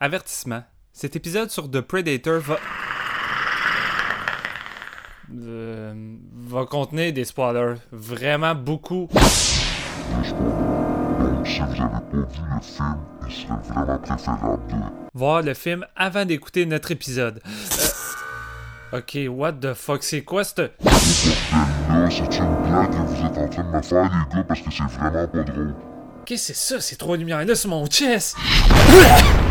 Avertissement. Cet épisode sur The Predator va... Euh, va contenir des spoilers. Vraiment beaucoup. Vous. Voir le film avant d'écouter notre épisode. Euh, Ok, what the fuck, c'est quoi cette... Qu'est-ce que c'est ça, ces trois lumières-là sur mon chest?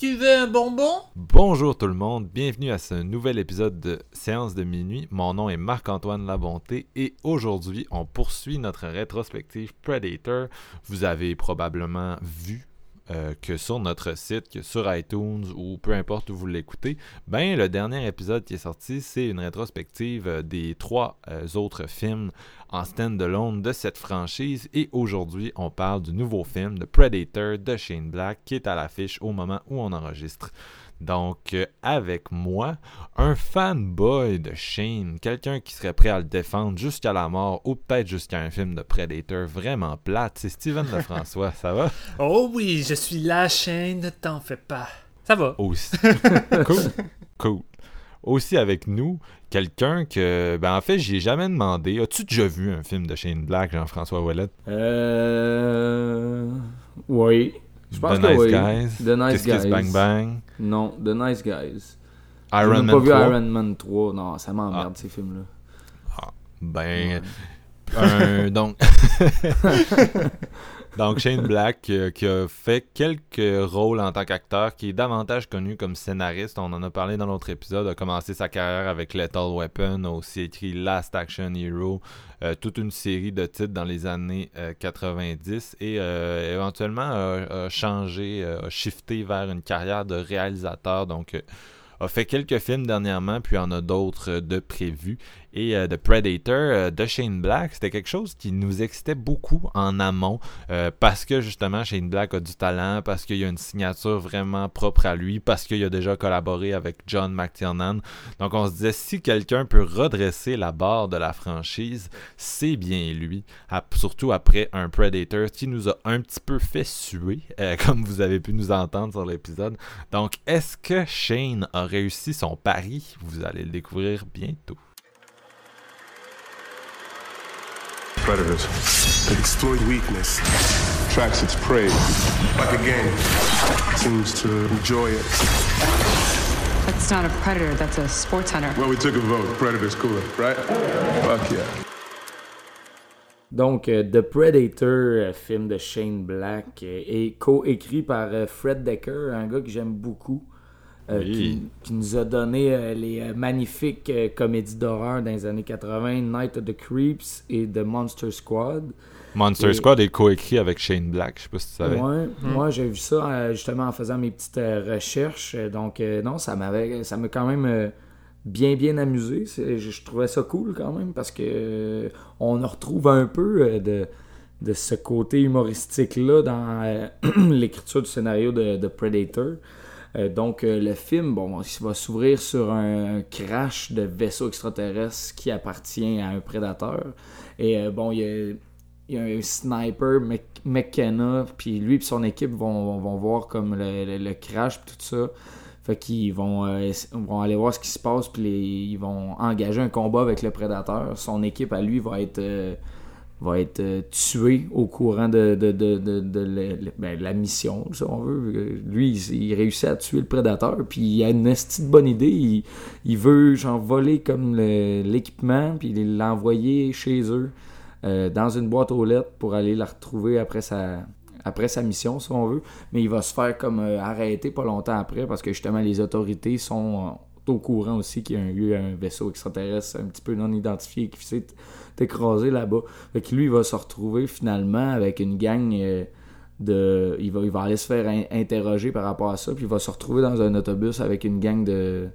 Tu veux un bonbon? Bonjour tout le monde, bienvenue à ce nouvel épisode de Séance de minuit. Mon nom est Marc-Antoine Labonté et aujourd'hui on poursuit notre rétrospective Predator. Vous avez probablement vu euh, que sur notre site, que sur iTunes ou peu importe où vous l'écoutez, ben le dernier épisode qui est sorti, c'est une rétrospective euh, des trois euh, autres films en stand-alone de cette franchise et aujourd'hui on parle du nouveau film de Predator de Shane Black qui est à l'affiche au moment où on enregistre. Donc, euh, avec moi, un fanboy de Shane, quelqu'un qui serait prêt à le défendre jusqu'à la mort ou peut-être jusqu'à un film de Predator vraiment plate, c'est Steven Lefrançois, ça va? Oh oui, je suis la chaîne, ne t'en fais pas. Ça va. Aussi. cool. Cool. Aussi avec nous, quelqu'un que, ben en fait, j'ai jamais demandé. As-tu déjà vu un film de Shane Black, Jean-François Ouellet? Euh. Oui. Je pense The que Nice oui. Guys. The Nice Kiss Kiss Guys. Bang Bang. Non, The Nice Guys. J'ai Iron Man pas vu 3. Iron Man 3. Non, ça m'emmerde Ah. ces films-là. Ben, un- donc, donc Shane Black euh, qui a fait quelques rôles en tant qu'acteur, qui est davantage connu comme scénariste. On en a parlé dans l'autre épisode. A commencé sa carrière avec Lethal Weapon, a aussi écrit Last Action Hero, euh, toute une série de titres dans les années euh, 90 et euh, éventuellement a, changé, a shifté vers une carrière de réalisateur. Donc a fait quelques films dernièrement, puis en a d'autres euh, de prévus. Et euh, The Predator euh, de Shane Black, c'était quelque chose qui nous excitait beaucoup en amont, parce que justement Shane Black a du talent, parce qu'il y a une signature vraiment propre à lui, parce qu'il a déjà collaboré avec John McTiernan. Donc on se disait, si quelqu'un peut redresser la barre de la franchise, c'est bien lui. Surtout après un Predator qui nous a un petit peu fait suer, comme vous avez pu nous entendre sur l'épisode. Donc, est-ce que Shane a réussi son pari Vous allez le découvrir bientôt. Predators. It exploits weakness, tracks its prey. Like a game. Seems to enjoy it. That's not a predator, that's a sports hunter. Well, we took a vote. Predator's cooler, right? Fuck yeah. Donc, euh, The Predator, euh, film de Shane Black, euh, est co-écrit par euh, Fred Decker, un gars que j'aime beaucoup. Euh, Oui. qui, qui nous a donné euh, les euh, magnifiques euh, comédies d'horreur dans les années 80, Night of the Creeps et The Monster Squad. Monster Et- Squad est coécrit avec Shane Black, je sais pas si tu savais. Ouais, moi j'ai vu ça euh, justement en faisant mes petites euh, recherches. Euh, Donc euh, non, ça m'avait ça m'a quand même euh, bien bien amusé. Je, je trouvais ça cool quand même parce que euh, on en retrouve un peu euh, de, de ce côté humoristique là dans euh, l'écriture du scénario de, de Predator. Euh, donc euh, le film, bon, il va s'ouvrir sur un, crash de vaisseau extraterrestre qui appartient à un prédateur. Et euh, bon, il y a un sniper, Mc- McKenna, puis lui et son équipe vont, vont, voir comme le, le- le crash tout ça. Fait qu'ils vont, euh, vont aller voir ce qui se passe, puis ils vont engager un combat avec le prédateur. Son équipe à lui va être, va être euh, tuée au courant de, de, de, ben, la mission, si on veut. Lui, il, réussit à tuer le prédateur, puis il a une de bonne idée. Il, veut genre voler comme l'équipement, puis l'envoyer chez eux euh, dans une boîte aux lettres pour aller la retrouver après sa, après sa mission, si on veut. Mais il va se faire comme euh, arrêter pas longtemps après parce que justement les autorités sont au courant aussi qu'il y a un, eu un vaisseau extraterrestre un petit peu non identifié qui s'est écrasé là-bas. Fait que lui, il va se retrouver finalement avec une gang euh, de. Il va, il va aller se faire in- interroger par rapport à ça, puis il va se retrouver dans un autobus avec une gang de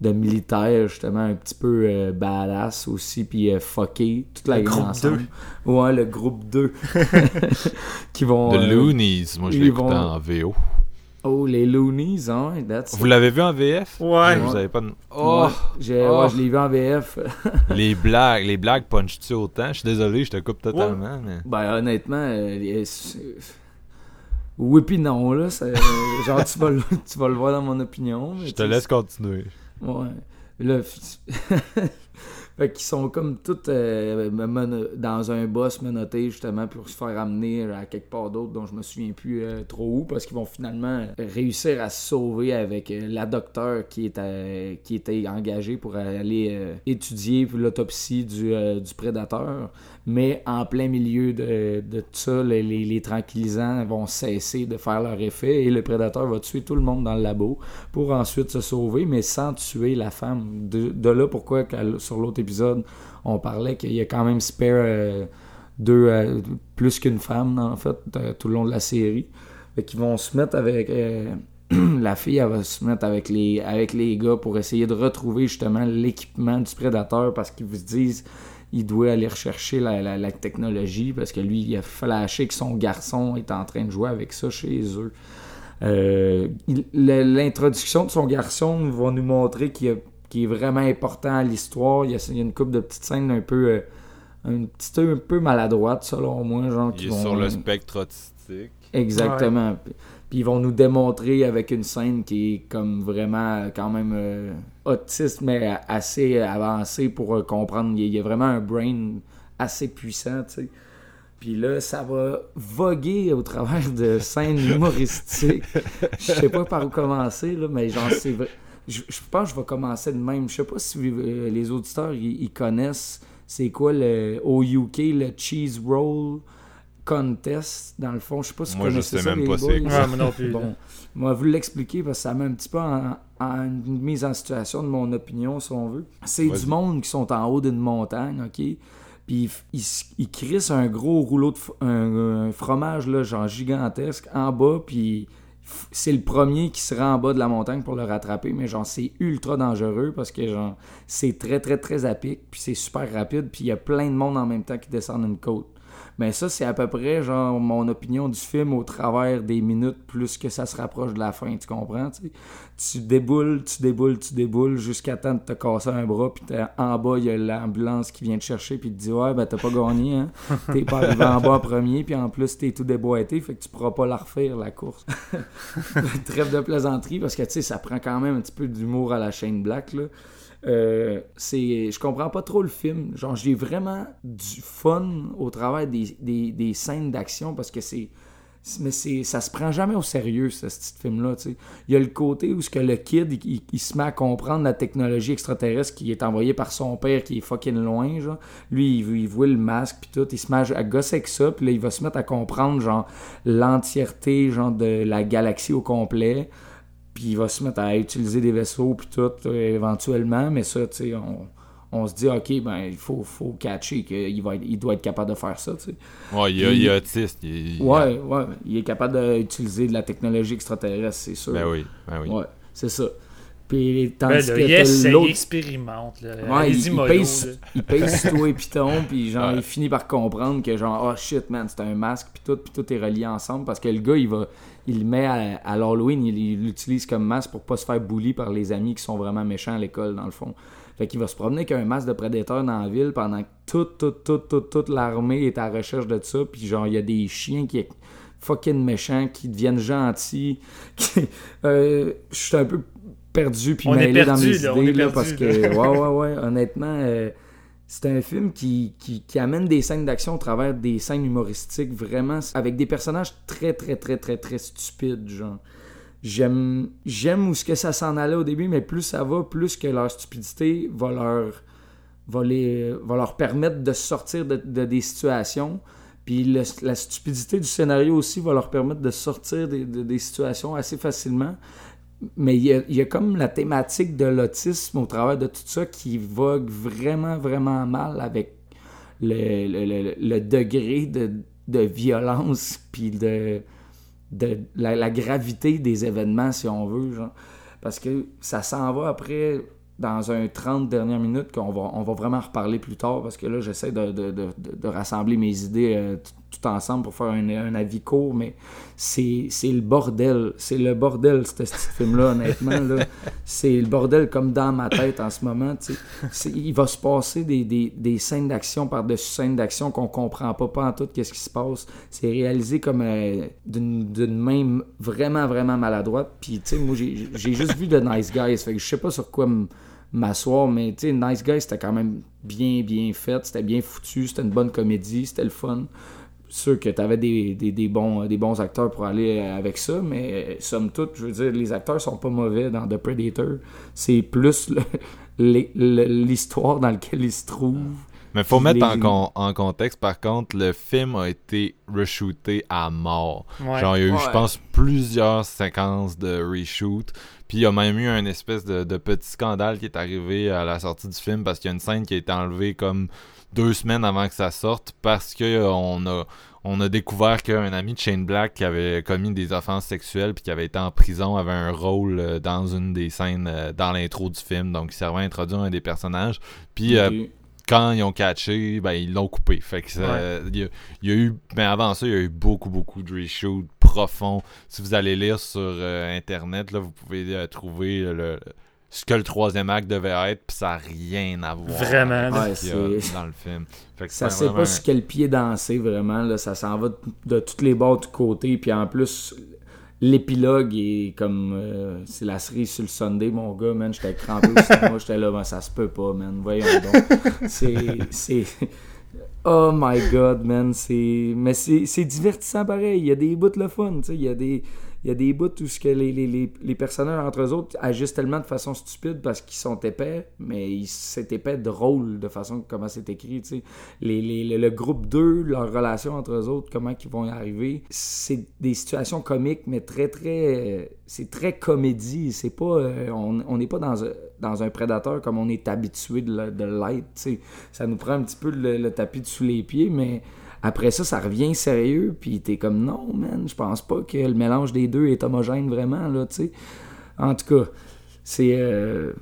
de militaires justement un petit peu euh, badass aussi puis euh, fucké toute la Le gang groupe ensemble ouais le groupe 2 qui vont The euh, Loonies, moi je écouté vont- en VO. Oh les Loonies hein that's Vous l'avez vu en VF Ouais. Vous avez pas de... Oh, Ouais, Oh. ouais, je l'ai vu en VF les blagues, les blagues punch-tu autant? Je suis désolé, je te coupe totalement, mais... Ben honnêtement, euh, les- c'est- oui puis non là, c'est- genre tu vas, le, tu vas le voir dans mon opinion. mais Je te laisse continuer. Ouais. Là, fait qu'ils sont comme tous euh, dans un boss menotté justement pour se faire amener à quelque part d'autre dont je me souviens plus euh, trop où parce qu'ils vont finalement réussir à se sauver avec euh, la docteure qui est qui était engagée pour aller étudier l'autopsie du, du prédateur mais en plein milieu de, de tout ça les, les- tranquillisants vont cesser de faire leur effet et le prédateur va tuer tout le monde dans le labo pour ensuite se sauver, mais sans tuer la femme. De, de là pourquoi sur l'autre épisode, on parlait qu'il y a quand même spare euh, deux, euh, plus qu'une femme, en fait, tout le long de la série. Fait vont se mettre avec... euh, la fille, elle va se mettre avec les, avec les gars pour essayer de retrouver justement l'équipement du prédateur parce qu'ils vous disent il doit aller rechercher la, la- technologie parce que lui, il a flashé que son garçon est en train de jouer avec ça chez eux. L'introduction de son garçon va nous montrer qu'il a- qu'il est vraiment important à l'histoire. Il y a, il y a une couple de petites scènes un peu, euh, un petit un peu maladroites selon moi. Genre, qui Il est vont- sur le spectre autistique. Exactement. Puis- Puis ils vont nous démontrer avec une scène qui est comme vraiment euh, quand même euh, autiste, mais assez avancée pour euh, comprendre. Il y a- il y a vraiment un brain assez puissant, tu sais. Puis là, ça va voguer au travers de scènes humoristiques. Je sais pas par où commencer, là, mais genre, c'est vrai. Je, je pense que je vais commencer de même. Je sais pas si euh, les auditeurs ils, ils connaissent c'est quoi le au UK le cheese roll contest dans le fond. Je sais pas si Moi, vous je connaissez sais ça, même les pas c'est quoi. Non plus. Bon, moi, vous l'expliquer parce que ça met un petit peu en, en une mise en situation de mon opinion, si on veut. C'est du monde qui sont en haut d'une montagne, OK? Puis ils, ils, ils crissent un gros rouleau de f- un, un fromage, là, genre gigantesque, en bas, puis c'est le premier qui se rend en bas de la montagne pour le rattraper, mais genre, c'est ultra dangereux parce que, genre, c'est très, très, très à pic, puis c'est super rapide, puis il y a plein de monde en même temps qui descendent une côte. Mais ça, c'est à peu près, genre, mon opinion du film au travers des minutes plus que ça se rapproche de la fin, tu comprends, tu déboules, tu déboules, tu déboules jusqu'à temps de te casser un bras, puis en bas, il y a l'ambulance qui vient te chercher, puis te dit Ouais, ben t'as pas gagné, hein. T'es pas arrivé en bas en premier, puis en plus, t'es tout déboîté, fait que tu pourras pas la refaire, la course. Trêve de plaisanterie, parce que, tu sais, ça prend quand même un petit peu d'humour à la chaîne Black, là. Euh, c'est je comprends pas trop le film. Genre j'ai vraiment du fun au travers des, des, des scènes d'action parce que c'est mais c'est ça se prend jamais au sérieux ce, ce petit film là tu sais. Il y a le côté où ce que le kid il, se met à comprendre la technologie extraterrestre qui est envoyée par son père qui est fucking loin genre. Lui il, il voit le masque puis tout. Il se met à, à gosser avec ça puis là il va se mettre à comprendre genre l'entièreté genre de la galaxie au complet puis il va se mettre à utiliser des vaisseaux puis tout euh, éventuellement mais ça tu sais on, on se dit ok ben il faut faut catcher qu'il va être- il doit être capable de faire ça tu sais Ouais, il, est- Puis- il est autiste. il- il- ouais ouais il est capable d'utiliser de la technologie extraterrestre c'est sûr Ben oui, ben oui. ouais c'est ça puis Ben tandis que essaye, il l'autre expérimente. Là. Ouais, il, il pèse, il pèse sur toi et Python, puis genre, Ouais. il finit par comprendre que genre, oh shit, man, c'est un masque, puis tout, puis tout est relié ensemble, parce que le gars, il va, il le met à, à l'Halloween, il il l'utilise comme masque pour pas se faire bully par les amis qui sont vraiment méchants à l'école, dans le fond. Fait qu'il va se promener avec un masque de prédateur dans la ville pendant que toute, toute, toute, toute, toute l'armée est à la recherche de ça, puis genre, il y a des chiens qui fucking méchants, qui deviennent gentils. qui- euh, je suis un peu perdu puis On est mêlé dans mes là, idées est là, perdu, parce que ouais ouais ouais honnêtement euh, c'est un film qui, qui, qui amène des scènes d'action au travers des scènes humoristiques vraiment avec des personnages très très très très très stupides genre. J'aime j'aime où ce que ça s'en allait au début mais plus ça va plus que leur stupidité va leur va, les, va leur permettre de sortir de, de des situations. Puis le- la stupidité du scénario aussi va leur permettre de sortir des, de- des situations assez facilement mais il y, a, comme la thématique de l'autisme au travers de tout ça qui vogue vraiment, vraiment mal avec le, le- le- degré de, de violence puis de, de la, gravité des événements, si on veut. Genre. Parce que ça s'en va après dans un 30 dernières minutes qu'on va, on va vraiment en reparler plus tard parce que là, j'essaie de, de- rassembler mes idées euh, ensemble pour faire un, avis court, mais c'est le bordel. C'est le bordel, ce ce film-là, honnêtement. là. C'est le bordel comme dans ma tête en ce moment. Il va se passer des, des- des scènes d'action par-dessus scènes d'action qu'on comprend pas, pas en tout qu'est-ce qui se passe. C'est réalisé comme euh, d'une main vraiment, vraiment maladroite. Puis, tu sais, moi, j'ai juste vu The Nice Guys. Fait que je sais pas sur quoi m'asseoir, mais tu sais, Nice Guys, c'était quand même bien, bien fait. C'était bien foutu. C'était une bonne comédie. C'était le fun sûr que tu avais des, des, des bons, des bons acteurs pour aller avec ça, mais euh, somme toute, je veux dire, les acteurs sont pas mauvais dans The Predator. C'est plus le- les- le- l'histoire dans laquelle ils se trouvent. Mais faut mettre en, les- con- en contexte, par contre, le film a été reshooté à mort. Ouais. Genre, il y a eu, Ouais. je pense, plusieurs séquences de reshoot. Puis il y a même eu un espèce de, de petit scandale qui est arrivé à la sortie du film parce qu'il y a une scène qui a été enlevée comme deux semaines avant que ça sorte parce que euh, on a on a découvert qu'un ami de Shane Black qui avait commis des offenses sexuelles puis qui avait été en prison avait un rôle euh, dans une des scènes euh, dans l'intro du film donc il servait à introduire un des personnages puis euh, quand ils ont catché, ben ils l'ont coupé. Fait que ça- il, y a, il y a eu, mais avant ça, il y a eu beaucoup, beaucoup de reshoots profonds. Si vous allez lire sur internet, là, vous pouvez trouver le, ce que le troisième acte devait être, puis ça n'a rien à voir Vraiment, avec qu'il y a dans le film. Fait que ça c'est sait vraiment pas sur quel pied danser, vraiment. Là. Ça s'en va de, de tous les bords, de tous côtés. Puis en plus, l'épilogue est comme... euh, c'est la cerise sur le Sunday, mon gars, man. J'étais crampé au cinéma. J'étais là, ben, ça se peut pas, man. Voyons donc. c'est... c'est... Oh my god, man. C'est... Mais c'est, c'est divertissant pareil. Il y a des bouts le fun, tu sais. Il y a des... Il y a des bouts où ce que les, les, les, personnages entre eux autres agissent tellement de façon stupide parce qu'ils sont épais, mais c'est épais drôle de façon comment c'est écrit. tu sais. Les, le, groupe 2, leur relation entre eux autres, comment ils vont y arriver, c'est des situations comiques, mais très, très. C'est très comédie. C'est pas. euh, on n'est pas dans un, dans un prédateur comme on est habitué de, de l'être. tu sais. Ça nous prend un petit peu le, le tapis sous les pieds, mais. Après ça, ça revient sérieux, puis t'es comme non, man, je pense pas que le mélange des deux est homogène vraiment, là, tu sais. En tout cas, c'est euh,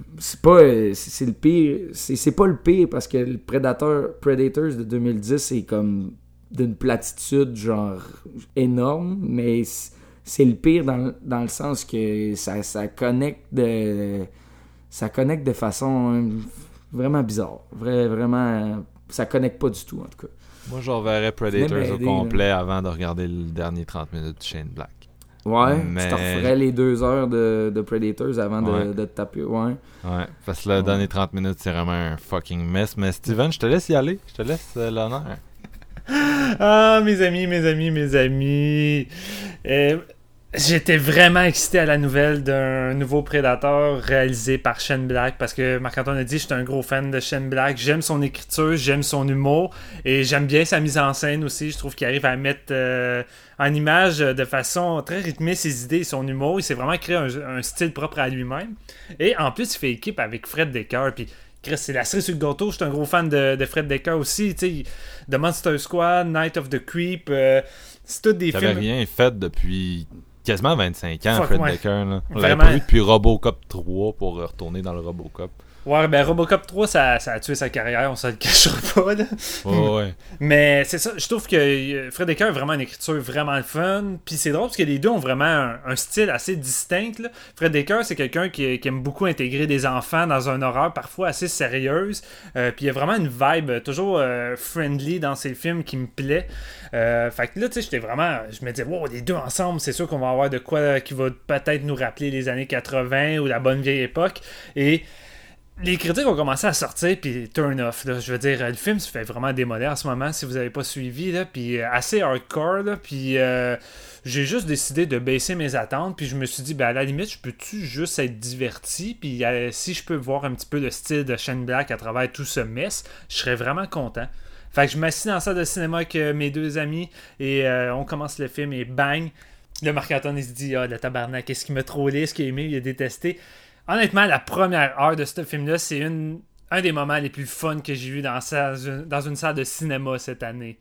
pas euh, c'est le pire, c'est pas le pire parce que le Predator Predators de 2010 c'est comme d'une platitude genre énorme, mais c'est le pire dans, le- sens que ça, ça connecte de ça connecte de façon euh, vraiment bizarre, Vrai- vraiment ça connecte pas du tout en tout cas. Moi, je reverrais Predators au complet avant de regarder le dernier 30 minutes de Shane Black. Ouais, Mais- tu te referais les deux heures de, de Predators avant de, Ouais. de te taper. Ouais. Ouais, parce que le dernier 30 minutes, c'est vraiment un fucking mess. Mais Steven, je te laisse y aller. Je te laisse euh, l'honneur. Ah, mes amis, mes amis, mes amis. Euh, J'étais vraiment excité à la nouvelle d'un nouveau Predator réalisé par Shane Black parce que Marc-Antoine a dit je suis un gros fan de Shane Black. J'aime son écriture, j'aime son humour et j'aime bien sa mise en scène aussi. Je trouve qu'il arrive à mettre euh, en image de façon très rythmée ses idées et son humour. Il s'est vraiment créé un, un style propre à lui-même. Et en plus, il fait équipe avec Fred Decker. Puis Chris, c'est la cerise sur le gâteau. Je suis un gros fan de, de Fred Decker aussi. Tu sais, The Monster Squad, Night of the Creep. euh, c'est tous des films. rien fait depuis quasiment 25 ans, Fuck, Fred ouais. Decker. Là. On Vraiment. l'avait pas vu depuis Robocop 3 pour retourner dans le Robocop. Ouais, ben Robocop 3, ça, ça a tué sa carrière, on se le cachera pas. Là. Ouais, ouais. Mais c'est ça, je trouve que euh, Fred Decker a vraiment une écriture vraiment fun. Puis c'est drôle parce que les deux ont vraiment un, un style assez distinct. là. Fred Decker, c'est quelqu'un qui, qui aime beaucoup intégrer des enfants dans un horreur parfois assez sérieuse. Euh, puis il y a vraiment une vibe euh, toujours euh, friendly dans ses films qui me plaît. Euh, fait que là, tu sais, j'étais vraiment. Je me disais, wow, les deux ensemble, c'est sûr qu'on va avoir de quoi qui va peut-être nous rappeler les années 80 ou la bonne vieille époque. Et les critiques ont commencé à sortir, puis turn off. Là. Je veux dire, le film se fait vraiment démolir en ce moment, si vous n'avez pas suivi. Là, puis euh, assez hardcore. Puis euh, j'ai juste décidé de baisser mes attentes. Puis je me suis dit, ben, à la limite, je peux-tu juste être diverti? Puis euh, si je peux voir un petit peu le style de Shane Black à travers tout ce mess, je serais vraiment content. Fait que je m'assis dans la salle de cinéma avec mes deux amis et on commence le film et bang! Le Marc-Antoine il se dit Ah, le tabarnak, qu'est-ce qu'il m'a trollé, ce qu'il a aimé, il a détesté honnêtement, la première heure de ce film-là, c'est un des moments les plus fun que j'ai vu dans, une salle de cinéma cette année.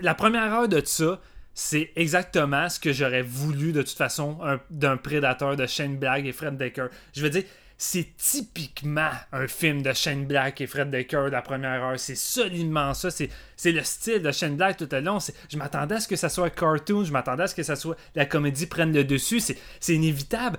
La première heure de ça, c'est exactement ce que j'aurais voulu de toute façon d'un prédateur de Shane Black et Fred Decker. Je veux dire, c'est typiquement un film de Shane Black et Fred Decker la première heure. C'est solidement ça. C'est, le style de Shane Black tout au long. je m'attendais à ce que ça soit cartoon. Je m'attendais à ce que ça soit la comédie prenne le dessus. C'est inévitable.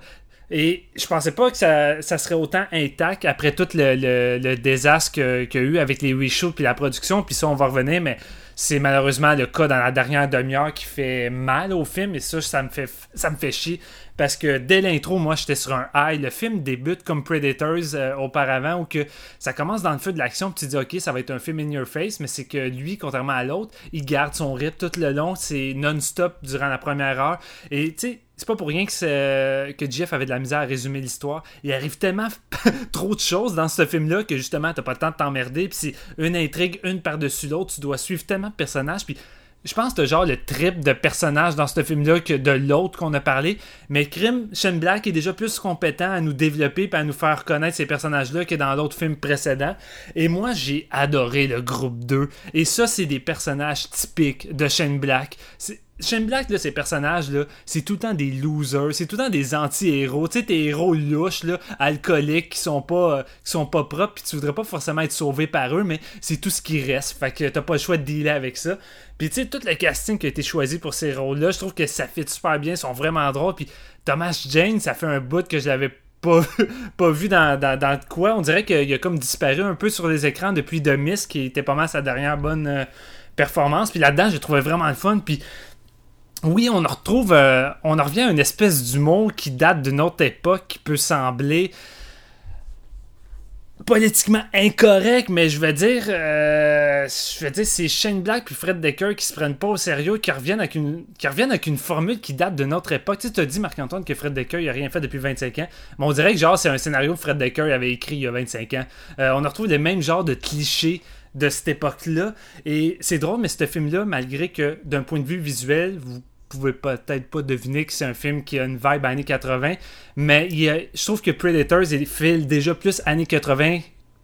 Et je pensais pas que ça, serait autant intact après tout le, désastre qu'il y a eu avec les reshoots puis la production. Puis ça, on va revenir, mais c'est malheureusement le cas dans la dernière demi-heure qui fait mal au film. Et ça, ça me fait, ça me fait chier. Parce que dès l'intro, moi, j'étais sur un high. Le film débute comme Predators euh, auparavant, où que ça commence dans le feu de l'action, puis tu dis, OK, ça va être un film in your face, mais c'est que lui, contrairement à l'autre, il garde son rythme tout le long. C'est non-stop durant la première heure. Et tu sais, c'est pas pour rien que, Jeff avait de la misère à résumer l'histoire. Il arrive tellement trop de choses dans ce film-là que justement, t'as pas le temps de t'emmerder. Puis c'est une intrigue, une par-dessus l'autre. Tu dois suivre tellement de personnages. Puis je pense que genre le trip de personnages dans ce film-là que de l'autre qu'on a parlé. Mais Crime, Shane Black est déjà plus compétent à nous développer et à nous faire connaître ces personnages-là que dans l'autre film précédent. Et moi, j'ai adoré le groupe 2. Et ça, c'est des personnages typiques de Shane Black. Shane Black, là, ces personnages-là, c'est tout le temps des losers, c'est tout le temps des anti-héros. Tu sais, tes héros louches, là, alcooliques, qui sont pas, euh, qui sont pas propres, puis tu voudrais pas forcément être sauvé par eux, mais c'est tout ce qui reste. Fait que t'as pas le choix de dealer avec ça. Puis tu sais, tout le casting qui a été choisi pour ces rôles-là, je trouve que ça fit super bien, ils sont vraiment drôles. Puis Thomas Jane, ça fait un bout que je l'avais pas, pas vu dans, dans, quoi. On dirait qu'il a comme disparu un peu sur les écrans depuis The qui était pas mal sa dernière bonne euh, performance. Puis là-dedans, j'ai trouvé vraiment le fun. Puis oui, on retrouve, euh, on en revient à une espèce d'humour qui date d'une autre époque, qui peut sembler politiquement incorrect, mais je veux dire, euh, je veux dire, c'est Shane Black puis Fred Decker qui se prennent pas au sérieux, qui reviennent avec une, qui reviennent avec une formule qui date de notre époque. Tu sais, as dit Marc-Antoine que Fred Decker il a rien fait depuis 25 ans, mais on dirait que genre c'est un scénario que Fred Decker avait écrit il y a 25 ans. Euh, on retrouve les mêmes genres de clichés de cette époque-là, et c'est drôle, mais ce film-là, malgré que d'un point de vue visuel, vous pouvez peut-être pas deviner que c'est un film qui a une vibe années 80, mais je trouve que Predators il file déjà plus années 80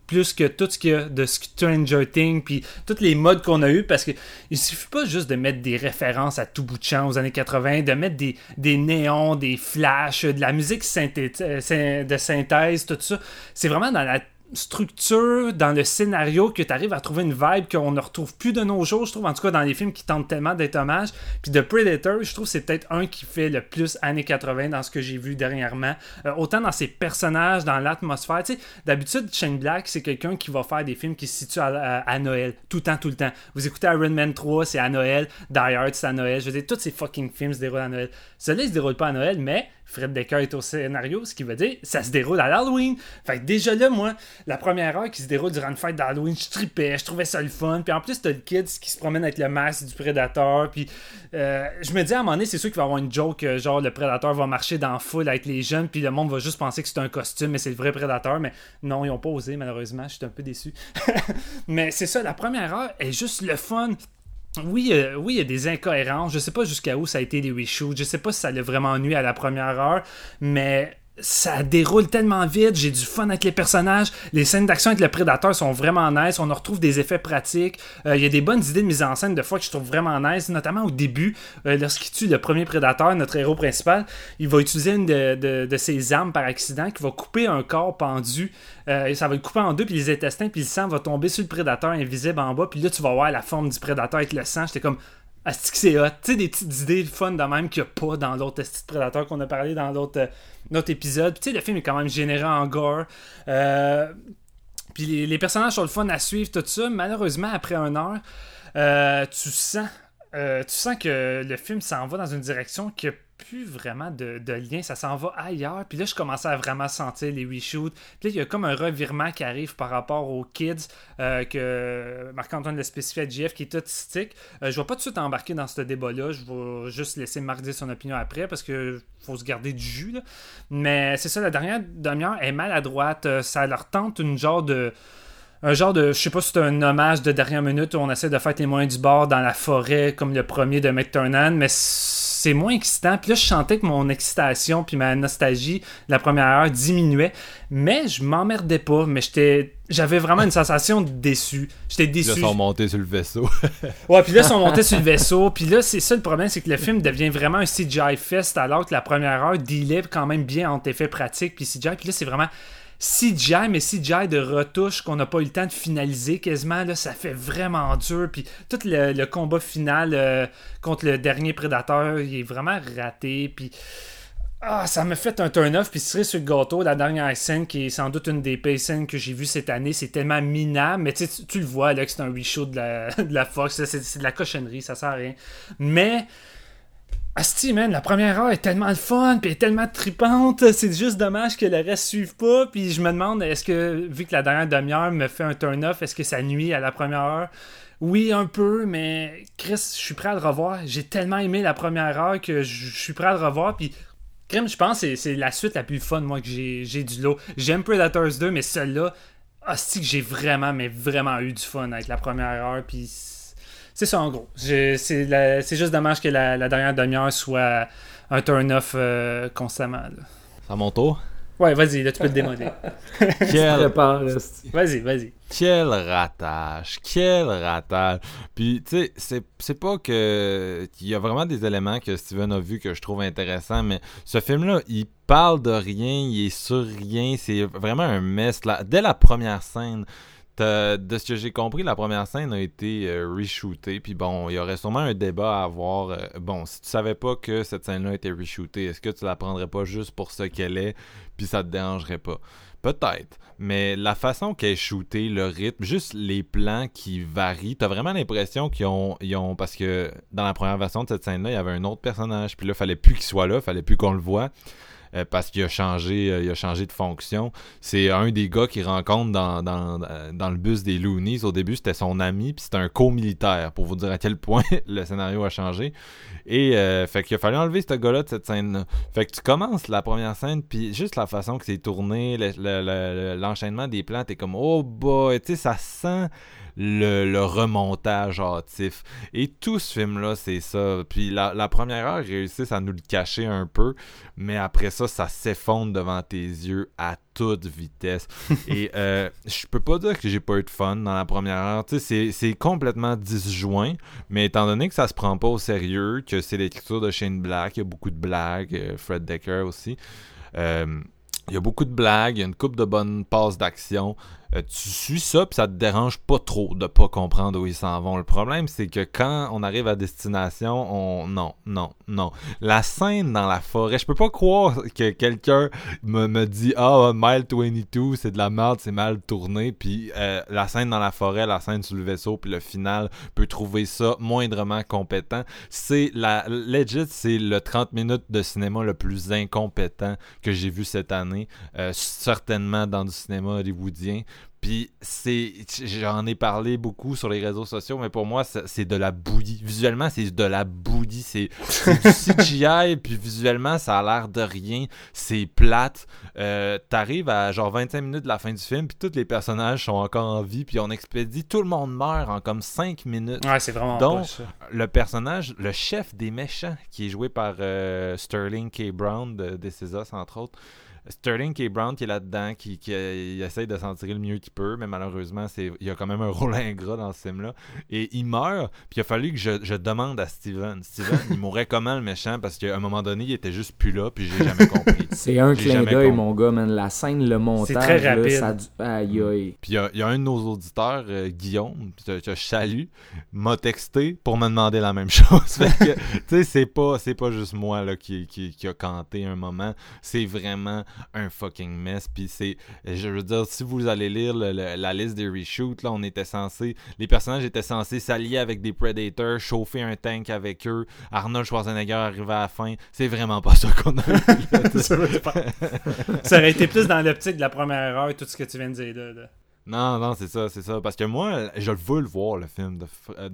plus que tout ce qu'il y a de Stranger Things, puis tous les modes qu'on a eu, parce que il suffit pas juste de mettre des références à tout bout de champ aux années 80, de mettre des, des néons, des flashs, de la musique euh, de synthèse, tout ça. C'est vraiment dans la structure dans le scénario que tu arrives à trouver une vibe qu'on ne retrouve plus de nos jours, je trouve, en tout cas dans les films qui tentent tellement d'être hommage. Puis de Predator, je trouve c'est peut-être un qui fait le plus années 80 dans ce que j'ai vu dernièrement. Euh, autant dans ses personnages, dans l'atmosphère. Tu sais, d'habitude, Shane Black, c'est quelqu'un qui va faire des films qui se situent à, Noël, tout le temps, tout le temps. Vous écoutez Iron Man 3, c'est à Noël. Die Hard, c'est à Noël. Je veux dire, tous ces fucking films se déroulent à Noël. Celui-là, il se déroule pas à Noël, mais Fred Decker est au scénario, ce qui veut dire ça se déroule à l'Halloween. Fait que déjà là, moi, la première heure qui se déroule durant une fête d'Halloween, je tripais, je trouvais ça le fun. Puis en plus, t'as le kid qui se promène avec le masque du prédateur. Puis euh, je me dis à un moment donné, c'est sûr qu'il va y avoir une joke, euh, genre le prédateur va marcher dans la foule avec les jeunes, puis le monde va juste penser que c'est un costume, mais c'est le vrai prédateur. Mais non, ils ont pas osé, malheureusement, je suis un peu déçu. mais c'est ça, la première heure est juste le fun oui, euh, oui, il y a des incohérences. Je sais pas jusqu'à où ça a été les reshoots. Je sais pas si ça l'a vraiment nuit à la première heure, mais ça déroule tellement vite, j'ai du fun avec les personnages, les scènes d'action avec le prédateur sont vraiment nice, on en retrouve des effets pratiques, euh, il y a des bonnes idées de mise en scène de fois que je trouve vraiment nice, notamment au début, euh, lorsqu'il tue le premier prédateur, notre héros principal, il va utiliser une de, ses armes par accident qui va couper un corps pendu, euh, et ça va le couper en deux, puis les intestins, puis le sang va tomber sur le prédateur invisible en bas, puis là tu vas voir la forme du prédateur avec le sang, j'étais comme Asti que c'est hot. Tu sais, des petites idées fun de même qu'il n'y a pas dans l'autre Asti Prédateur qu'on a parlé dans l'autre euh, épisode. Tu sais, le film est quand même généré en gore. Euh, puis les, personnages sont le fun à suivre, tout ça. Malheureusement, après une heure, euh, tu sens. tu sens que le film s'en va dans une direction que plus vraiment de, lien, ça s'en va ailleurs. Puis là, je commençais à vraiment sentir les reshoots. Puis là, il y a comme un revirement qui arrive par rapport aux kids euh, que Marc-Antoine l'a spécifié à JF qui est autistique. Euh, je vais pas tout de suite embarquer dans ce débat-là. Je vais juste laisser Marc dire son opinion après parce que faut se garder du jus. Mais c'est ça, la dernière demi-heure est maladroite. Euh, Ça leur tente une genre de un genre de, je sais pas si c'est un hommage de dernière minute où on essaie de faire témoin du bord dans la forêt comme le premier de McTurnan, mais c'est moins excitant. Puis là, je sentais que mon excitation puis ma nostalgie de la première heure diminuait, mais je m'emmerdais pas, mais j'étais j'avais vraiment une sensation de déçu. J'étais là, déçu. ils sont montés sur le vaisseau. Ouais, puis là, ils sont montés sur le vaisseau. Puis là, c'est ça le problème, c'est que le film devient vraiment un CGI fest, alors que la première heure dealait quand même bien entre effets pratiques puis CGI. Puis là, c'est vraiment CGI, mais CGI de retouche qu'on n'a pas eu le temps de finaliser quasiment. Là, ça fait vraiment dur. Puis tout le, combat final euh, contre le dernier prédateur, il est vraiment raté. Puis. Ah, ça m'a fait un turn-off, puis cerise sur le gâteau, la dernière scène qui est sans doute une des pires scènes que j'ai vues cette année, c'est tellement minable, mais tu, le vois là que c'est un reshoot de la, de la Fox, c'est de la cochonnerie, ça sert à rien. Mais, Asti, man, la première heure est tellement le fun, puis tellement tripante, c'est juste dommage que le reste suive pas, puis je me demande, est-ce que, vu que la dernière demi-heure me fait un turn-off, est-ce que ça nuit à la première heure? Oui, un peu, mais Chris, je suis prêt à le revoir. J'ai tellement aimé la première heure que je suis prêt à le revoir, puis Crime, je pense que c'est- la suite la plus fun, moi, que j'ai du lot. J'aime Predators 2, mais celle-là, hostie que j'ai vraiment, mais vraiment eu du fun avec la première heure, puis c'est- ça en gros. C'est juste dommage que la, la dernière demi-heure soit un turn-off euh, constamment. là. C'est à mon tour. Ouais, vas-y, là, tu peux te démoder. Quel, Vas-y, vas-y. quel ratage. Quel ratage. Puis, tu sais, c'est- c'est pas que. Il y a vraiment des éléments que Steven a vu que je trouve intéressants, mais ce film-là, il parle de rien, il est sur rien. C'est vraiment un mess. Là. Dès la première scène. De ce que j'ai compris, la première scène a été euh, reshootée. Puis bon, il y aurait sûrement un débat à avoir. euh, bon, si tu savais pas que cette scène-là était reshootée, est-ce que tu la prendrais pas juste pour ce qu'elle est, puis ça te dérangerait pas? Peut-être, mais la façon qu'elle est shootée, le rythme, juste les plans qui varient, t'as vraiment l'impression qu'ils ont, ils. Parce que dans la première version de cette scène-là, il y avait un autre personnage, puis là, fallait plus qu'il soit là, fallait plus qu'on le voit. Euh, parce qu'il a changé euh, changé de fonction. C'est un des gars qu'il rencontre dans, dans le bus des Loonies. Au début, c'était son ami, puis c'était un co-militaire, pour vous dire à quel point le scénario a changé. Et euh, fait qu'il a fallu enlever ce gars-là de cette scène-là. Fait que tu commences la première scène, puis juste la façon que c'est tourné, le- le- le- l'enchaînement des plans, t'es comme oh boy, tu sais, ça sent le, le remontage hâtif. Et tout ce film-là, c'est ça. Puis la, la première heure, ils réussissent à nous le cacher un peu, mais après ça, ça s'effondre devant tes yeux à toute vitesse. Et euh, je peux pas dire que j'ai pas eu de fun dans la première heure. Tu sais, c'est- c'est complètement disjoint, mais étant donné que ça se prend pas au sérieux, que c'est l'écriture de Shane Black, il y a beaucoup de blagues, euh, Fred Decker aussi. Euh, il y a beaucoup de blagues, il y a une coupe de bonnes passes d'action. Euh, tu suis ça, puis ça te dérange pas trop de pas comprendre où ils s'en vont. Le problème, c'est que quand on arrive à destination, on. Non, non, non. La scène dans la forêt, je peux pas croire que quelqu'un me, me dit Ah, Mile 22, c'est de la merde, c'est mal tourné. Puis euh, la scène dans la forêt, la scène sur le vaisseau, puis le final peut trouver ça moindrement compétent. C'est la. Legit, c'est le 30 minutes de cinéma le plus incompétent que j'ai vu cette année. Euh, certainement dans du cinéma hollywoodien. Puis c'est, j'en ai parlé beaucoup sur les réseaux sociaux, mais pour moi c'est de la bouillie. Visuellement c'est de la bouillie, c'est du CGI, puis visuellement ça a l'air de rien, c'est plate. Euh, T'arrives à genre 25 minutes de la fin du film, puis tous les personnages sont encore en vie, puis on expédie, tout le monde meurt en comme 5 minutes. Ouais, c'est vraiment Donc, poche. Le personnage, le chef des méchants, qui est joué par euh, Sterling K. Brown de This Is Us, entre autres. Sterling K. Brown qui est là-dedans, qui, qui euh, il essaye de s'en tirer le mieux qu'il peut, mais malheureusement, c'est, il a quand même un rôle ingrat dans ce film-là. Et il meurt, puis il a fallu que je, je demande à Steven. Steven, il mourrait comment le méchant? Parce qu'à un moment donné, il était juste plus là, puis j'ai jamais compris. C'est un J'ai clin d'œil, mon gars, man. La scène, le montage, très là, rapide. ça a du- Aïe, aïe. Puis il y, a- il y a un de nos auditeurs, euh, Guillaume, que que je salue, m'a texté pour me demander la même chose. Fait que, tu sais, c'est pas, c'est pas juste moi là, qui, qui, qui a canté un moment. C'est vraiment un fucking mess. Puis c'est, je veux dire, si vous allez lire le- le- la liste des reshoots, là, on était censé, les personnages étaient censés s'allier avec des Predators, chauffer un tank avec eux. Arnold Schwarzenegger arrivait à la fin. C'est vraiment pas ça qu'on a eu. Ça aurait été plus dans l'optique de la première heure, tout ce que tu viens de dire là. là. Non, non, c'est ça, c'est ça. Parce que moi, je veux le voir, le film de, euh,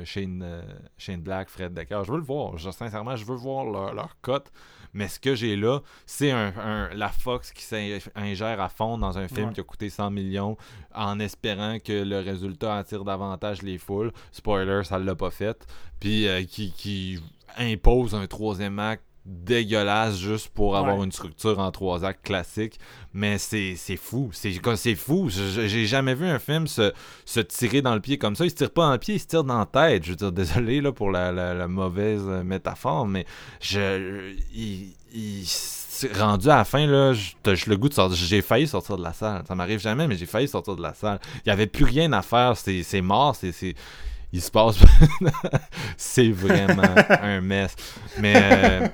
de Shane, euh, Shane Black, Fred Decker. Je veux le voir. Je- sincèrement, je veux voir leur, leur cote. Mais ce que j'ai là, c'est un, un- la Fox qui s'ingère à fond dans un film Ouais. qui a coûté 100 millions en espérant que le résultat attire davantage les foules. Spoiler, ça l'a pas fait. Puis euh, qui, qui impose un troisième acte dégueulasse juste pour avoir Ouais. une structure en trois actes classique mais c'est c'est fou. C'est fou. J'ai jamais vu un film se, se tirer dans le pied comme ça. Il se tire pas dans le pied il se tire dans la tête. Je veux dire désolé là pour la, la- la mauvaise euh, métaphore mais je il, il- rendu à la fin là je le goût de sortir j'ai failli sortir de la salle. Ça m'arrive jamais mais j'ai failli sortir de la salle. Il y avait plus rien à faire. C'est c'est mort. C'est il se passe c'est vraiment un mess. Mais euh,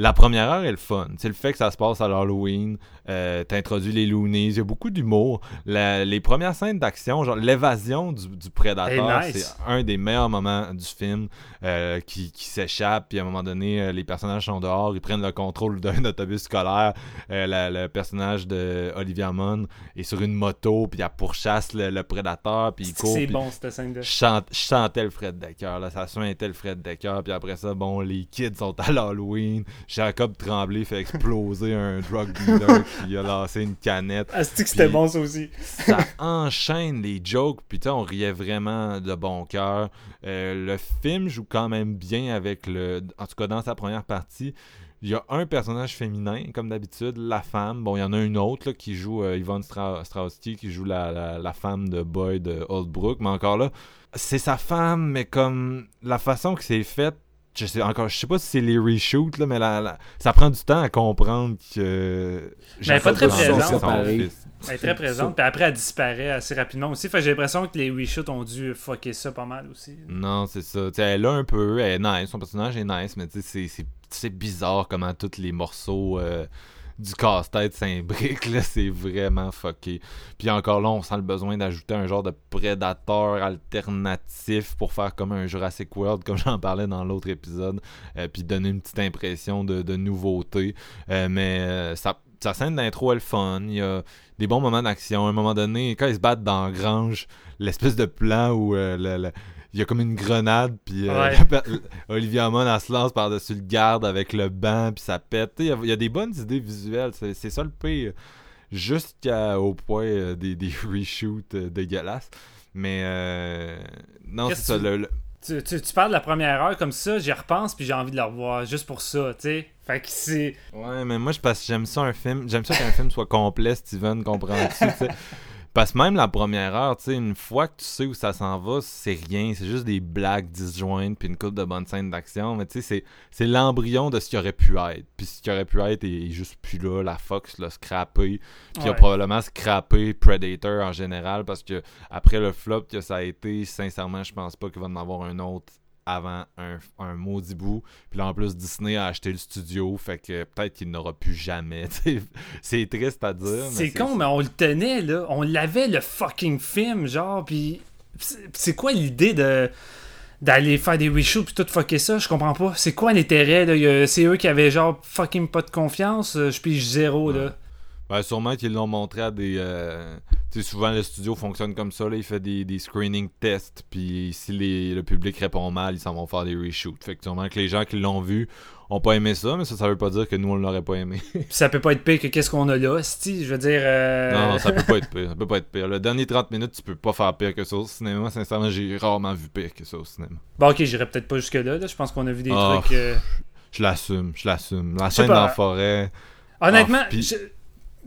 la première heure est le fun. C'est le fait que ça se passe à l'Halloween. Euh, T'introduis les Loonies. Il y a beaucoup d'humour. Les premières scènes d'action, genre l'évasion du, du prédateur, Hey, nice. c'est un des meilleurs moments du film euh, qui, qui s'échappe. Puis à un moment donné, euh, les personnages sont dehors. Ils prennent le contrôle d'un autobus scolaire. Euh, la- le personnage de Olivia Munn est sur une moto. Puis elle pourchasse le, le prédateur. Puis il court. C'est bon cette scène-là. je, chante, chantais le Fred Decker, là, ça suintait le Fred Decker, puis après ça, bon, les kids sont à l'Halloween, Jacob Tremblay fait exploser un drug dealer qui a lancé une canette. Ah, c'est que c'était bon ça aussi? Ça enchaîne les jokes, sais, on riait vraiment de bon cœur. Euh, le film joue quand même bien avec le... En tout cas, dans sa première partie, il y a un personnage féminin, comme d'habitude, la femme. Bon, il y en a une autre là, qui joue euh, Yvonne Stra Strahovski, qui joue la, la, la femme de Boyd de Oldbrook. Mais encore là, c'est sa femme, mais comme la façon que c'est fait, je sais encore, je sais pas si c'est les reshoots, là, mais la, la- ça prend du temps à comprendre que. elle est pas très présente. Elle est très présente, puis après elle disparaît assez rapidement aussi. Fait j'ai l'impression que les reshoots ont dû fucker ça pas mal aussi. Non, c'est ça. T'sais, elle a un peu, elle est nice, son personnage est nice, mais tu sais, c'est- c'est c'est bizarre comment tous les morceaux euh, du casse-tête s'imbriquent, là, c'est vraiment fucké. Puis encore là, on sent le besoin d'ajouter un genre de prédateur alternatif pour faire comme un Jurassic World, comme j'en parlais dans l'autre épisode, euh, puis donner une petite impression de, de nouveauté. Euh, mais euh, ça, sa scène d'intro est fun, il y a des bons moments d'action. À un moment donné, quand ils se battent dans la grange, l'espèce de plan où le- il y a comme une grenade, puis euh, Ouais. Olivia Munn, elle se lance par-dessus le garde avec le banc, puis ça pète. Tu Il y, a- il y a des bonnes idées visuelles, c'est ça le pire. Jusqu'au point euh, des, des reshoots euh, dégueulasses. Mais euh, non, c'est ça. que Le, le- Tu, tu, tu parles de la première heure comme ça, j'y repense puis j'ai envie de la revoir juste pour ça, tu sais. Fait que c'est. Ouais, mais moi, je que j'aime ça un film. J'aime ça qu'un film soit complet, Steven, comprends-tu, tu sais. Parce que même la première heure, tu sais, une fois que tu sais où ça s'en va, c'est rien. C'est juste des blagues disjointes puis une coupe de bonnes scènes d'action. Mais tu sais, c'est- c'est l'embryon de ce qui aurait pu être. Puis ce qui aurait pu être est, juste plus là. La Fox l'a scrappé. Puis il a Ouais. probablement scrappé Predator en général parce que après le flop que ça a été, sincèrement, je pense pas qu'il va en avoir un autre avant un, un maudit bout. Puis là, en plus, Disney a acheté le studio, fait que peut-être qu'il n'aura plus jamais. c'est triste à dire. C'est con, mais on le tenait, là. On l'avait, le fucking film, genre, puis c'est quoi l'idée de d'aller faire des reshoots puis tout fucker ça? Je comprends pas. C'est quoi l'intérêt, là? C'est eux qui avaient, genre, fucking pas de confiance. Euh, Je pige zéro, là. Ben, sûrement qu'ils l'ont montré à des. euh, tu sais, souvent le studio fonctionne comme ça. Là, il fait des, des screening tests. Puis si les- le public répond mal, ils s'en vont faire des reshoots. Fait que sûrement que les gens qui l'ont vu ont pas aimé ça, mais ça, ça veut pas dire que nous on l'aurait pas aimé. Ça peut pas être pire que qu'est-ce qu'on a là, si Je veux dire. euh, non, non, ça peut pas être pire. Ça peut pas être pire. Le dernier 30 minutes, tu peux pas faire pire que ça au cinéma. Sincèrement, j'ai rarement vu pire que ça au cinéma. Bon, ok, j'irai peut-être pas jusque-là. Là. Je pense qu'on a vu des Ah, trucs. euh, Je l'assume, je l'assume. La sais scène dans la forêt. Honnêtement, Ah, je-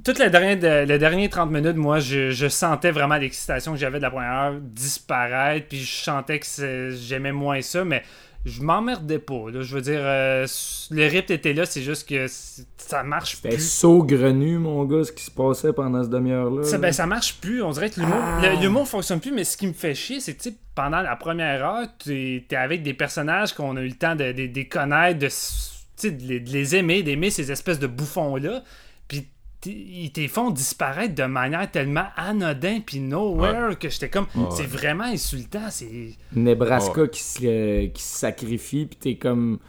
toute la dernière, les derniers 30 minutes, moi, je, je sentais vraiment l'excitation que j'avais de la première heure disparaître, puis je sentais que j'aimais moins ça, mais je m'emmerdais pas. là. Je veux dire, euh, le rythme était là, c'est juste que ça marche C'était plus. saugrenu, mon gars, ce qui se passait pendant cette demi-heure-là. Ça, là. ben, ça marche plus. On dirait que l'humour, Ah. l'humour fonctionne plus, mais ce qui me fait chier, c'est que pendant la première heure, tu es avec des personnages qu'on a eu le temps de, de- connaître, de les aimer, d'aimer ces espèces de bouffons-là. Ils te font disparaître de manière tellement anodin puis nowhere que j'étais comme Ouais, c'est vraiment insultant c'est Nebraska qui, se, euh, qui se sacrifie, puis t'es comme.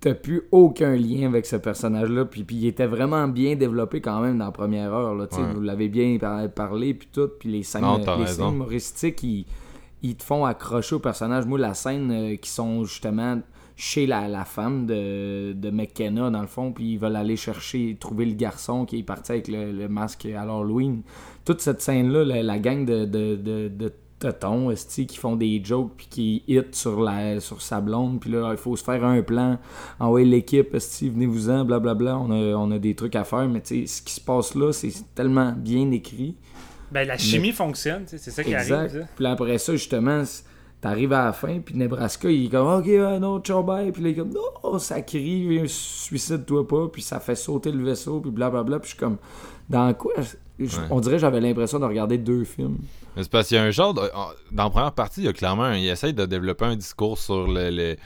T'as plus aucun lien avec ce personnage-là, puis, puis il était vraiment bien développé quand même dans la première heure. Là. Vous l'avez bien par- parlé, puis tout, puis les scènes, Non, t'as les scènes humoristiques, ils, ils te font accrocher au personnage. Moi, la scène euh, qui sont justement chez la, la femme de, de McKenna, dans le fond, puis ils veulent aller chercher, trouver le garçon qui est parti avec le, le masque à l'Halloween. Toute cette scène-là, la, la gang de, de, de, qui font des jokes, puis qui hit sur, la, sur sa blonde, puis là, il faut se faire un plan, envoyer l'équipe, esti, venez-vous-en, blablabla, on a, on a des trucs à faire, mais tu sais, ce qui se passe là, c'est tellement bien écrit. ben la chimie fonctionne c'est ça qui Exact. arrive. Puis après ça, justement, t'arrives à la fin, puis Nebraska, il est comme, OK, non, ciao, bye. Puis il est comme, non, ça crie, suicide-toi pas. Puis ça fait sauter le vaisseau, puis blablabla. Puis je suis comme, dans quoi? Je- Ouais. On dirait que j'avais l'impression de regarder deux films. Mais c'est parce qu'il y a un genre. de- dans la première partie, il y a clairement. un- il essaye de développer un discours sur le. le-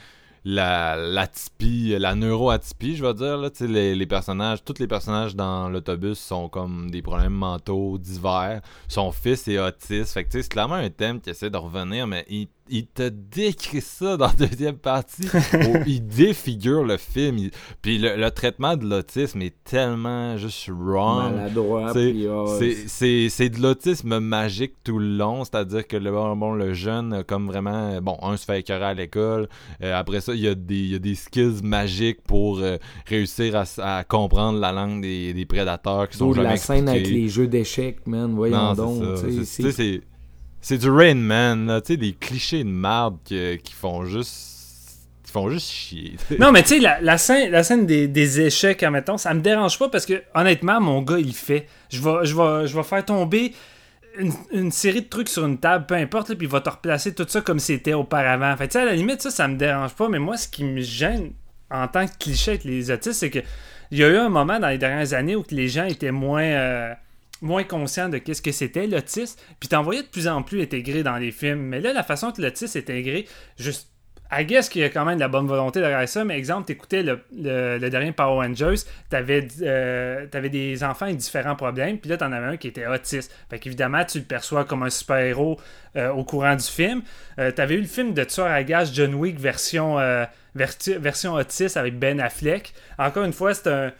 la, l'atypie, la neuroatypie, je vais dire. Là, les, les personnages, tous les personnages dans l'autobus sont comme des problèmes mentaux divers. Son fils est autiste. Fait que, tu sais, c'est clairement un thème qui essaie de revenir, mais il, il te décrit ça dans la deuxième partie. il défigure le film. Il- puis le, le traitement de l'autisme est tellement juste wrong. Maladroit, C'est- de l'autisme magique tout le long, c'est-à-dire que le, bon, le jeune, comme vraiment, bon, un se fait écœurer à l'école, euh, après ça, il y, a des, il y a des skills magiques pour euh, réussir à, à comprendre la langue des, des prédateurs qui sont la scène avec les jeux d'échecs, man. Voyons Non, donc. c'est C'est- du Rain Man, là, tu sais, des clichés de merde qui, qui font juste... qui font juste chier. Non, mais tu sais, la, scène, la scène des, des échecs, admettons, ça me dérange pas parce que, honnêtement, mon gars, il fait. Je vais, je je faire tomber une, une série de trucs sur une table, peu importe, là, puis il va te replacer tout ça comme c'était auparavant. Fait tu sais, à la limite, ça, ça me dérange pas, mais moi, ce qui me gêne en tant que cliché avec les autistes, c'est que il y a eu un moment dans les dernières années où les gens étaient moins. euh, moins conscients de qu'est-ce que c'était l'autisme, puis t'en voyais de plus en plus intégré dans les films. Mais là, la façon que l'autisme est intégré, juste I guess qu'il y a quand même de la bonne volonté derrière ça, mais exemple, t'écoutais le, le, dernier Power Rangers, t'avais euh, t'avais des enfants avec différents problèmes, puis là, t'en avais un qui était autiste. Fait qu'évidemment, tu le perçois comme un super-héros euh, au courant du film. Euh, t'avais eu le film de tueur à gage John Wick version, euh, version autiste avec Ben Affleck. Encore une fois, c'est un,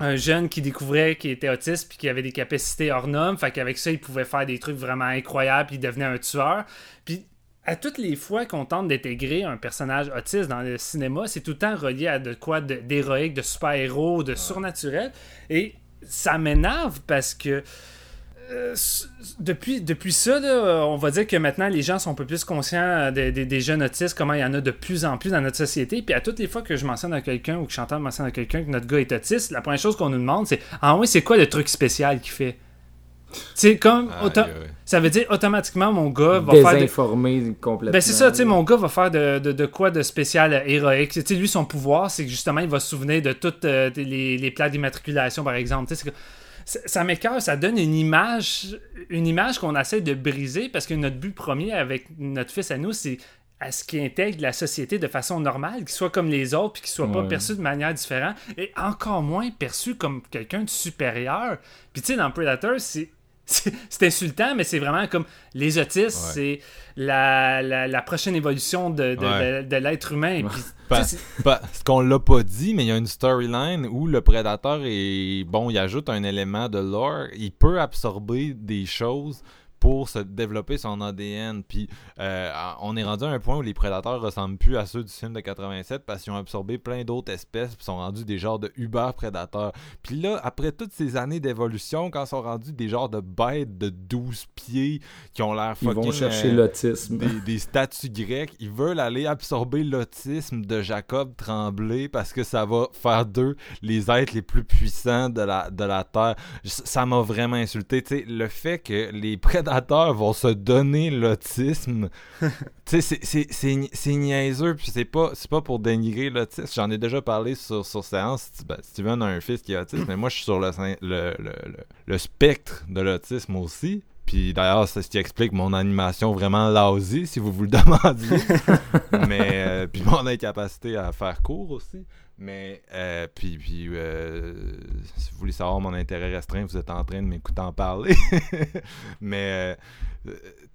un jeune qui découvrait qu'il était autiste puis qui avait des capacités hors normes. Fait qu'avec ça, il pouvait faire des trucs vraiment incroyables puis il devenait un tueur. Puis à toutes les fois qu'on tente d'intégrer un personnage autiste dans le cinéma, c'est tout le temps relié à de quoi de- d'héroïque, de, super-héros, de surnaturel. Et ça m'énerve parce que euh, depuis, depuis ça, là, on va dire que maintenant les gens sont un peu plus conscients des, des- des jeunes autistes, comment il y en a de plus en plus dans notre société. Puis à toutes les fois que je mentionne à quelqu'un ou que Chantal mentionne à quelqu'un que notre gars est autiste, la première chose qu'on nous demande, c'est Ah oui, c'est quoi le truc spécial qu'il fait C'est comme. Ça veut dire automatiquement mon gars va faire. des- Désinformé complètement. ben c'est ça, tu sais, mon gars va faire de, de, de quoi de spécial euh, héroïque. Tu sais, lui, son pouvoir, c'est que justement, il va se souvenir de toutes euh, les, les plaques d'immatriculation, par exemple. Tu sais, ça, ça m'écoeure, ça donne une image, une image qu'on essaie de briser parce que notre but premier avec notre fils à nous, c'est à ce qu'il intègre la société de façon normale, qu'il soit comme les autres, puis qu'il soit pas Ouais. perçu de manière différente, et encore moins perçu comme quelqu'un de supérieur. Puis tu sais, dans Predator, c'est c'est insultant, mais c'est vraiment comme les autistes, Ouais. c'est la, la, la prochaine évolution de, de, Ouais. de- de l'être humain. Puis, Pa- tu sais, c'est- pa- ce qu'on l'a pas dit, mais il y a une storyline où le prédateur est bon, il ajoute un élément de lore, il peut absorber des choses pour se développer son ADN. Puis euh, on est rendu à un point où les prédateurs ressemblent plus à ceux du film de 87 parce qu'ils ont absorbé plein d'autres espèces puis sont rendus des genres de Uber prédateurs. Puis là, après toutes ces années d'évolution, quand ils sont rendus des genres de bêtes de 12 pieds qui ont l'air Ils vont fucking, chercher euh, l'autisme. des, des statues grecques, ils veulent aller absorber l'autisme de Jacob Tremblay parce que ça va faire d'eux les êtres les plus puissants de la, de la Terre. Ça m'a vraiment insulté. Tu sais, le fait que les prédateurs vont se donner l'autisme, tu sais, c'est- c'est- c'est ni- c'est niaiseux, puis c'est pas, c'est pas pour dénigrer l'autisme. J'en ai déjà parlé sur, sur séance. Ben, Steven a un fils qui est autiste, mais moi, je suis sur le, le, le- le spectre de l'autisme aussi. Puis d'ailleurs, c'est ce qui explique mon animation vraiment lousy, si vous vous le demandiez. mais euh, puis mon incapacité à faire court aussi. Mais, euh, puis, puis euh, si vous voulez savoir mon intérêt restreint, vous êtes en train de m'écouter en parler. Mais, euh,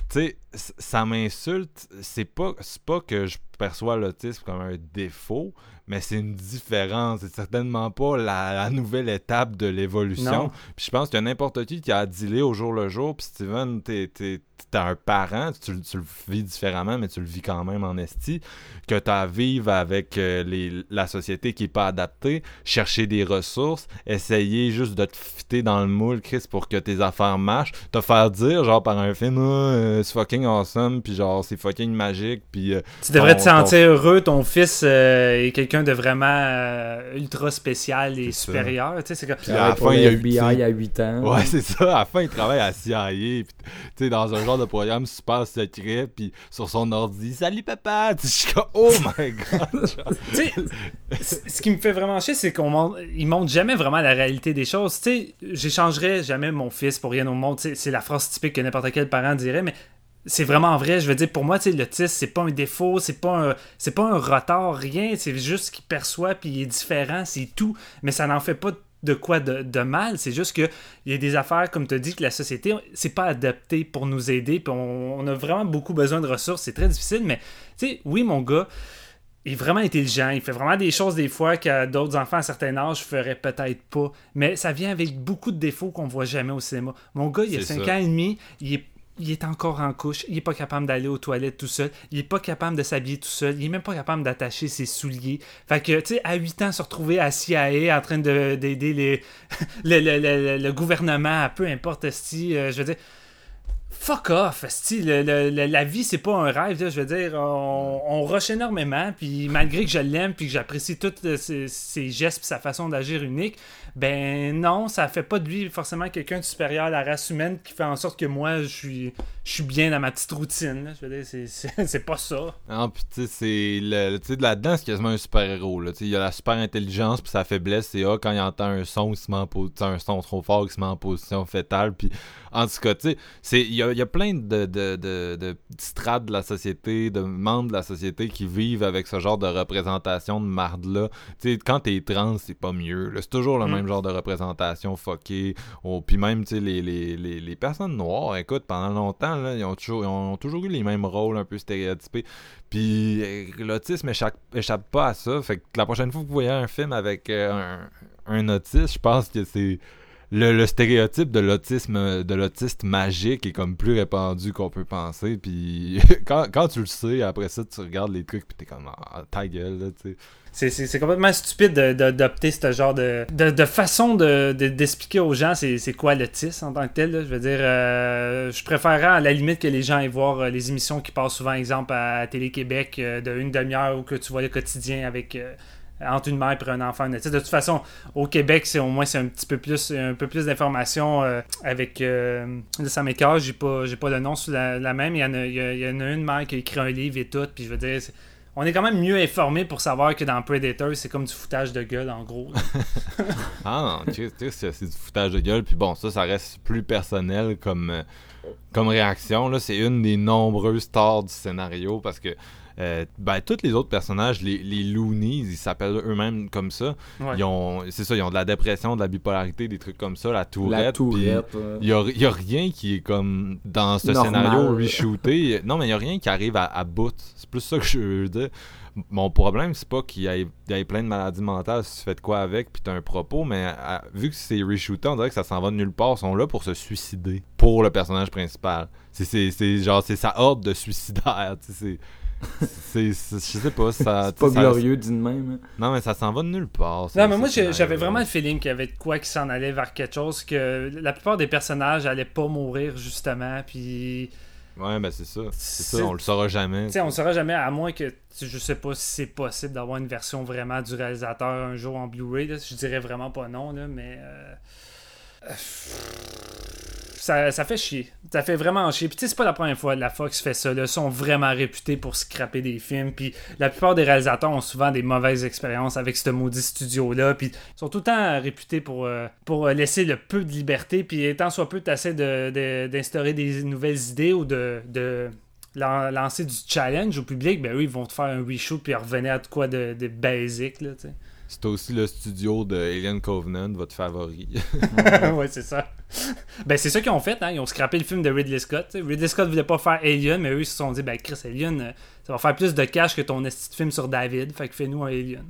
tu sais, ça m'insulte. C'est pas, pas que je perçois l'autisme comme un défaut, mais c'est une différence. C'est certainement pas la, la nouvelle étape de l'évolution. Puis je pense que n'importe qui qui a à dealer au jour le jour. Puis Steven, t'es, t'es, t'es un parent, tu, le- tu le vis différemment, mais tu le vis quand même en esti. Que tu as à vivre avec euh, les, la société qui est pas adaptée, chercher des ressources, essayer juste de te fitter dans le moule, Chris, pour que tes affaires marchent. Te faire dire, genre, par un film, Ah, euh, c'est fucking awesome, puis genre, c'est fucking magique, puis. euh, Tu devrais ton- te sentir heureux, ton fils est quelqu'un de vraiment euh, ultra spécial et supérieur. Tu sais, c'est comme... Puis à la fin, il y a FBI à 8 ans. Ouais, c'est ça. À la fin, il travaille à CIA. Puis, tu sais, dans un genre de programme super secret. Puis, sur son ordi, salut papa. Tu sais, Je suis comme, oh my god. Tu sais, c- ce qui me fait vraiment chier, c'est qu'on montre, ils montrent jamais vraiment la réalité des choses. Tu sais, j'échangerais jamais mon fils pour rien au monde. Tu sais, C'est la phrase typique que n'importe quel parent dirait, mais c'est vraiment vrai. Je veux dire, pour moi, tu sais, l'autisme, c'est pas un défaut, c'est pas un, c'est pas un retard, rien. C'est juste qu'il perçoit puis il est différent, c'est tout. Mais ça n'en fait pas de quoi de, de mal. C'est juste que il y a des affaires, comme tu as dit, que la société, c'est pas adapté pour nous aider. Puis on, on a vraiment beaucoup besoin de ressources. C'est très difficile, mais tu sais, oui, mon gars il est vraiment intelligent. Il fait vraiment des choses des fois que d'autres enfants à un certain âge feraient peut-être pas. Mais ça vient avec beaucoup de défauts qu'on voit jamais au cinéma. Mon gars, il a C'est 5 ça. ans et demi, il est, il est encore en couche, il est pas capable d'aller aux toilettes tout seul, il est pas capable de s'habiller tout seul, il est même pas capable d'attacher ses souliers. Fait que, tu sais, à 8 ans, se retrouver à CIA en train de- d'aider le, le- le- gouvernement, peu importe, esti, euh, je veux dire, Fuck off, le- la vie c'est pas un rêve, je veux dire, on, on rush énormément, puis malgré que je l'aime, puis que j'apprécie tous euh, ses, ses gestes, puis sa façon d'agir unique, ben non, ça fait pas de lui forcément quelqu'un de supérieur à la race humaine qui fait en sorte que moi je suis, je suis bien dans ma petite routine, je veux dire, c'est- pas ça. Non, pis tu sais, c'est. le- Tu sais, là-dedans, c'est quasiment un super-héros. là. Tu sais, Il y a la super intelligence, puis sa faiblesse, c'est ah, quand il entend un son, il se met en un son trop fort, il se met en position fétale. Puis, en tout cas, tu sais, c'est- il y a, y a plein de, de, de, de strates de la société, de membres de la société qui vivent avec ce genre de représentation de marde-là. Tu sais, quand t'es trans, c'est pas mieux. C'est toujours le Mm. même genre de représentation fuckée. Puis même, tu sais, les, les, les, les personnes noires, écoute, pendant longtemps, là, ils, ont toujours, ils ont toujours eu les mêmes rôles un peu stéréotypés. Puis euh, l'autisme échappe, échappe pas à ça. Fait que la prochaine fois que vous voyez un film avec euh, un, un autiste, je pense que c'est le, le stéréotype de l'autisme de l'autiste magique est comme plus répandu qu'on peut penser. Puis quand, quand tu le sais, après ça, tu regardes les trucs puis t'es comme ah, ta gueule là, tu sais. C'est- complètement stupide de- de- d'adopter ce genre de, de, de façon de- de- d'expliquer aux gens c'est quoi l'autisme en tant que tel. Je veux dire, euh, je préférerais à la limite que les gens aillent voir euh, les émissions qui passent souvent, exemple à Télé-Québec, euh, de une demi-heure où que tu vois le quotidien avec. entre une mère et un enfant. De toute façon, au Québec, c'est au moins c'est un petit peu plus un peu plus d'informations avec euh, de j'ai pas j'ai pas le nom sous la, la même. Il y, en a, y en a une mère qui a écrit un livre et tout, puis je veux dire, on est quand même mieux informé pour savoir que dans Predator, c'est comme du foutage de gueule, en gros. Ah non, Chris, Chris, c'est du foutage de gueule. Puis bon, ça, ça reste plus personnel comme, euh, comme réaction. C'est une des nombreuses stars du scénario parce que euh, ben, tous les autres personnages, les, les Loonies, ils s'appellent eux-mêmes comme ça. Ouais. Ils ont, c'est ça, ils ont de la dépression, de la bipolarité, des trucs comme ça, la tourette. La puis tourette. euh, Il y a, il y a rien qui est comme dans ce Normal. scénario reshooté. Non, mais il y a rien qui arrive à, à bout. C'est plus ça que je veux dire. Mon problème, c'est pas qu'il y, ait- il y ait plein de maladies mentales si tu fais de quoi avec puis t'as un propos, mais à- vu que c'est reshooté, on dirait que ça s'en va de nulle part. Ils sont là pour se suicider pour le personnage principal. C'est, c'est, c'est genre, c'est sa horde de suicidaires. tu sais, C'est, c'est, c'est- je sais pas, ça. C'est pas ça- glorieux d'une même. hein. Non, mais ça s'en va de nulle part. Non, mais moi, j'ai- j'avais vraiment le feeling qu'il y avait de quoi qui s'en allait vers quelque chose, que la plupart des personnages allaient pas mourir, justement, puis... Ouais, ben c'est ça. C'est ça, on le saura jamais. Tu sais, on ne saura jamais, à moins que, je sais pas si c'est possible d'avoir une version vraiment du réalisateur un jour en Blu-ray, là. je dirais vraiment pas non, là, mais... euh, Ça, ça fait chier. Ça fait vraiment chier. Puis tu sais, c'est pas la première fois que la Fox fait ça. Là. Ils sont vraiment réputés pour scraper des films. Puis la plupart des réalisateurs ont souvent des mauvaises expériences avec ce maudit studio-là. Puis ils sont tout le temps réputés pour, euh, pour laisser le peu de liberté. Puis étant soit peu, tu essaies de, de- d'instaurer des nouvelles idées ou de, de lan- lancer du challenge au public. Ben eux, ils vont te faire un reshoot puis revenir à de quoi de, basic. Là, tu sais. C'est aussi le studio de Alien Covenant, votre favori. ouais, c'est ça. Ben, c'est ça qu'ils ont fait, hein. Ils ont scrappé le film de Ridley Scott. t'sais. Ridley Scott voulait pas faire Alien, mais eux, ils se sont dit, ben, Chris Alien, euh, ça va faire plus de cash que ton esti de film sur David. Fait que fais-nous un Alien.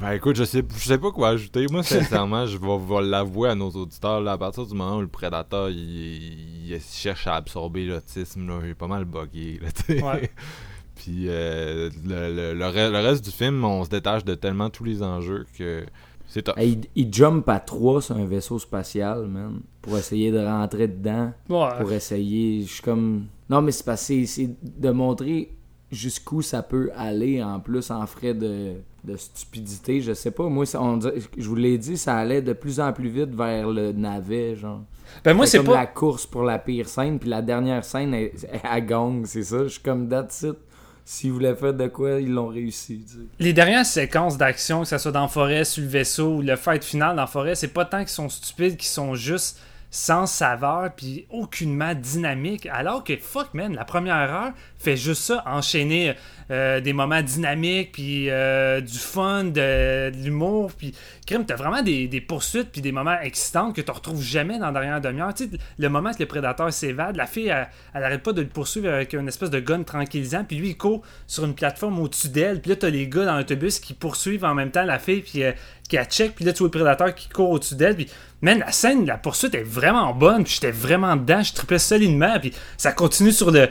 Ben écoute, je sais, je sais pas quoi ajouter. Moi, sincèrement, je vais, l'avouer à nos auditeurs. Là, à partir du moment où le prédateur il, cherche à absorber l'autisme, est pas mal buggé. Là, tu sais. Ouais. Puis euh, le, le- le re- le reste du film, on se détache de tellement tous les enjeux que c'est top. Hey, il, il jump à 3 sur un vaisseau spatial, man, pour essayer de rentrer dedans. Ouais. Pour essayer. Je suis comme. Non, mais c'est parce que c'est- de montrer jusqu'où ça peut aller en plus en frais de, de stupidité. Je sais pas. Moi, ça- on dirait- je vous l'ai dit, ça allait de plus en plus vite vers le navet, genre. Ben, moi, c'est comme pas. la course pour la pire scène, puis la dernière scène, elle, elle gang, c'est ça. Je suis comme that's it. S'ils voulaient faire de quoi, ils l'ont réussi. Les dernières séquences d'action, que ce soit dans la forêt, sur le vaisseau ou le fight final dans la forêt, c'est pas tant qu'ils sont stupides, qu'ils sont juste sans saveur puis aucunement dynamiques. Alors que fuck man, la première heure fait juste ça, enchaîner euh, des moments dynamiques puis euh, du fun, de, l'humour puis crime, t'as vraiment des, poursuites puis des moments excitants que tu retrouves jamais dans la dernière demi-heure. Tu sais, le moment que le prédateur s'évade, la fille elle, elle arrête pas de le poursuivre avec une espèce de gun tranquillisant puis lui il court sur une plateforme au-dessus d'elle puis là t'as les gars dans l'autobus qui poursuivent en même temps la fille puis euh, qui la check puis là tu vois le prédateur qui court au-dessus d'elle puis man la scène la poursuite est vraiment bonne puis j'étais vraiment dedans je tripais solidement puis ça continue sur le-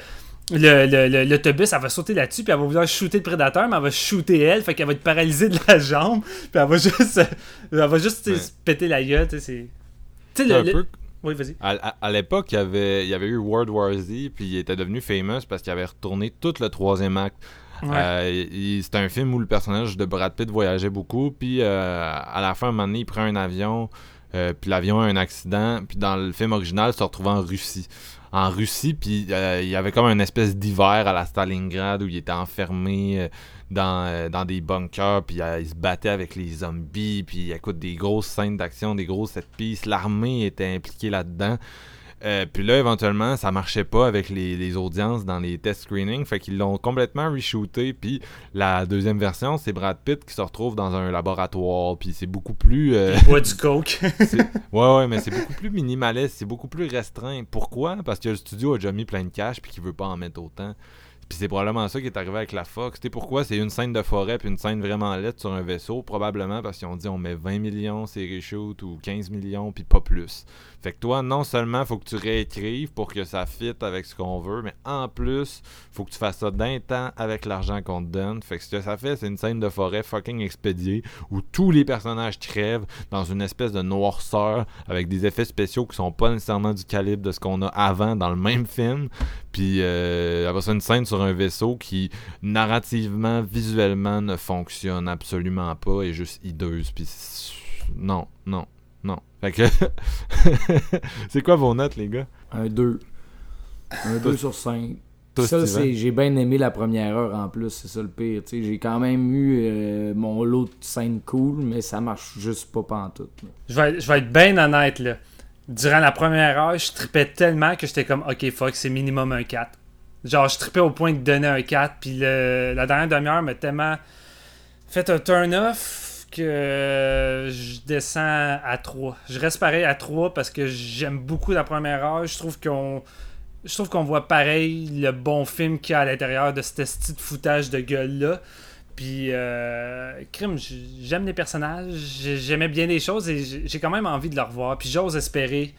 l'autobus, elle va sauter là-dessus, puis elle va vouloir shooter le prédateur, mais elle va shooter elle, fait qu'elle va être paralysée de la jambe, puis elle va juste, euh, elle va juste Ouais. se péter la gueule, tu sais, c'est... Tu sais, C'est le- le- peu Oui, vas-y. À, à- à l'époque, il y, avait, il y avait eu World War Z, puis il était devenu famous parce qu'il avait retourné tout le troisième acte. Ouais. Euh, C'était un film où le personnage de Brad Pitt voyageait beaucoup, puis euh, à la fin, un moment donné, il prend un avion, euh, puis l'avion a un accident, puis dans le film original, il se retrouve en Russie. En Russie, puis euh, il y avait comme une espèce d'hiver à la Stalingrad où il était enfermé euh, dans, euh, dans des bunkers, puis euh, il se battait avec les zombies, puis écoute, des grosses scènes d'action, des grosses set. L'armée était impliquée là-dedans. Euh, puis là, éventuellement, ça marchait pas avec les, les audiences dans les test screenings. Fait qu'ils l'ont complètement reshooté. Puis la deuxième version, c'est Brad Pitt qui se retrouve dans un laboratoire. Puis c'est beaucoup plus. euh, Il boit du coke. ouais, ouais, mais c'est beaucoup plus minimaliste. C'est beaucoup plus restreint. Pourquoi? Parce que le studio a déjà mis plein de cash. Puis qu'il veut pas en mettre autant. Puis c'est probablement ça qui est arrivé avec la Fox. Tu sais pourquoi? C'est une scène de forêt puis une scène vraiment laide sur un vaisseau. Probablement parce qu'ils ont dit on met 20 millions c'est reshoot ou 15 millions puis pas plus. Fait que toi, non seulement faut que tu réécrives pour que ça fitte avec ce qu'on veut, mais en plus, faut que tu fasses ça d'un temps avec l'argent qu'on te donne. Fait que ce que ça fait, c'est une scène de forêt fucking expédiée où tous les personnages crèvent dans une espèce de noirceur avec des effets spéciaux qui sont pas nécessairement du calibre de ce qu'on a avant dans le même film. Puis euh, après ça, une scène sur un vaisseau qui narrativement, visuellement ne fonctionne absolument pas et juste hideuse. Puis non, non, non. Fait que c'est quoi vos notes, les gars? Un 2. Un 2 sur 5. Toi, Ça, c'est, j'ai bien aimé la première heure en plus, c'est ça le pire. J'ai quand même eu euh, mon lot de scènes cool, mais ça marche juste pas pantoute. Je vais, être- je vais être bien honnête, là. Durant la première heure, je tripais tellement que j'étais comme, ok, fuck, c'est minimum un 4. Genre, je tripais au point de donner un 4, puis le- la dernière demi-heure m'a tellement fait un turn-off que je descends à 3. Je reste pareil à 3 parce que j'aime beaucoup la première heure. Je trouve qu'on. Je trouve qu'on voit pareil le bon film qu'il y a à l'intérieur de ce petit foutage de gueule-là. Puis, euh, crime, j'aime les personnages, j'ai- j'aimais bien les choses et j'ai j'ai quand même envie de le revoir. Puis j'ose espérer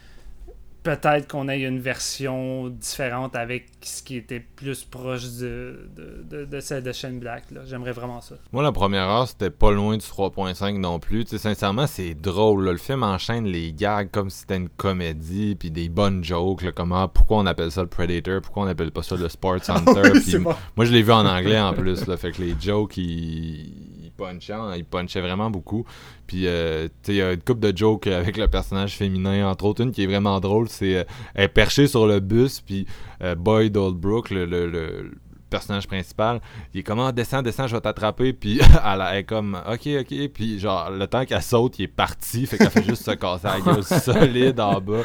peut-être qu'on ait une version différente avec ce qui était plus proche de, de, de- de celle de Shane Black. là. J'aimerais vraiment ça. Moi, la première heure, c'était pas loin du 3.5 non plus. Tu sais, sincèrement, c'est drôle. là. Le film enchaîne les gags comme si c'était une comédie, puis des bonnes jokes. Là, comme, ah, pourquoi on appelle ça le Predator, pourquoi on appelle pas ça le Sports Hunter? bon. Moi, je l'ai vu en anglais en plus. Là, fait que les jokes, ils, hein, ils punchaient vraiment beaucoup. Puis, euh, tu sais, il y a une couple de jokes avec le personnage féminin, entre autres. Une qui est vraiment drôle, c'est euh, elle est perchée sur le bus, puis euh, Boyd Oldbrook, le, le- le- le personnage principal, il est comme ah, descends, descends, je vais t'attraper. Puis elle, elle est comme ok, ok. Puis, genre, le temps qu'elle saute, il est parti. Fait qu'elle fait juste se casser la gueule solide en bas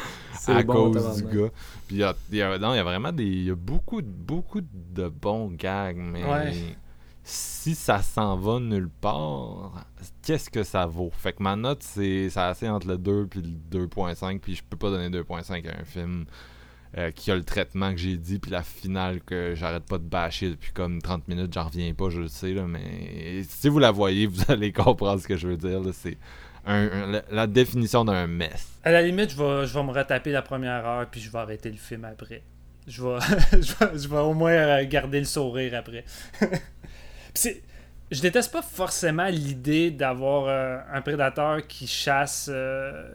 à bon, cause du gars. Puis il y a, il y a- non, il y a vraiment des. Il y a beaucoup, de- beaucoup de bons gags, mais Ouais. Si ça s'en va nulle part, qu'est-ce que ça vaut? Fait que ma note, c'est assez entre le 2 puis le 2.5, puis je peux pas donner 2.5 à un film euh, qui a le traitement que j'ai dit, puis la finale que j'arrête pas de bâcher depuis comme 30 minutes, j'en reviens pas, je le sais, là, mais si vous la voyez, vous allez comprendre ce que je veux dire. C'est la, définition d'un mess. À la limite, je vais, me retaper la première heure, puis je vais arrêter le film après. Je vais, je vais, je vais au moins euh, garder le sourire après. C'est- je déteste pas forcément l'idée d'avoir euh, un prédateur qui chasse, euh,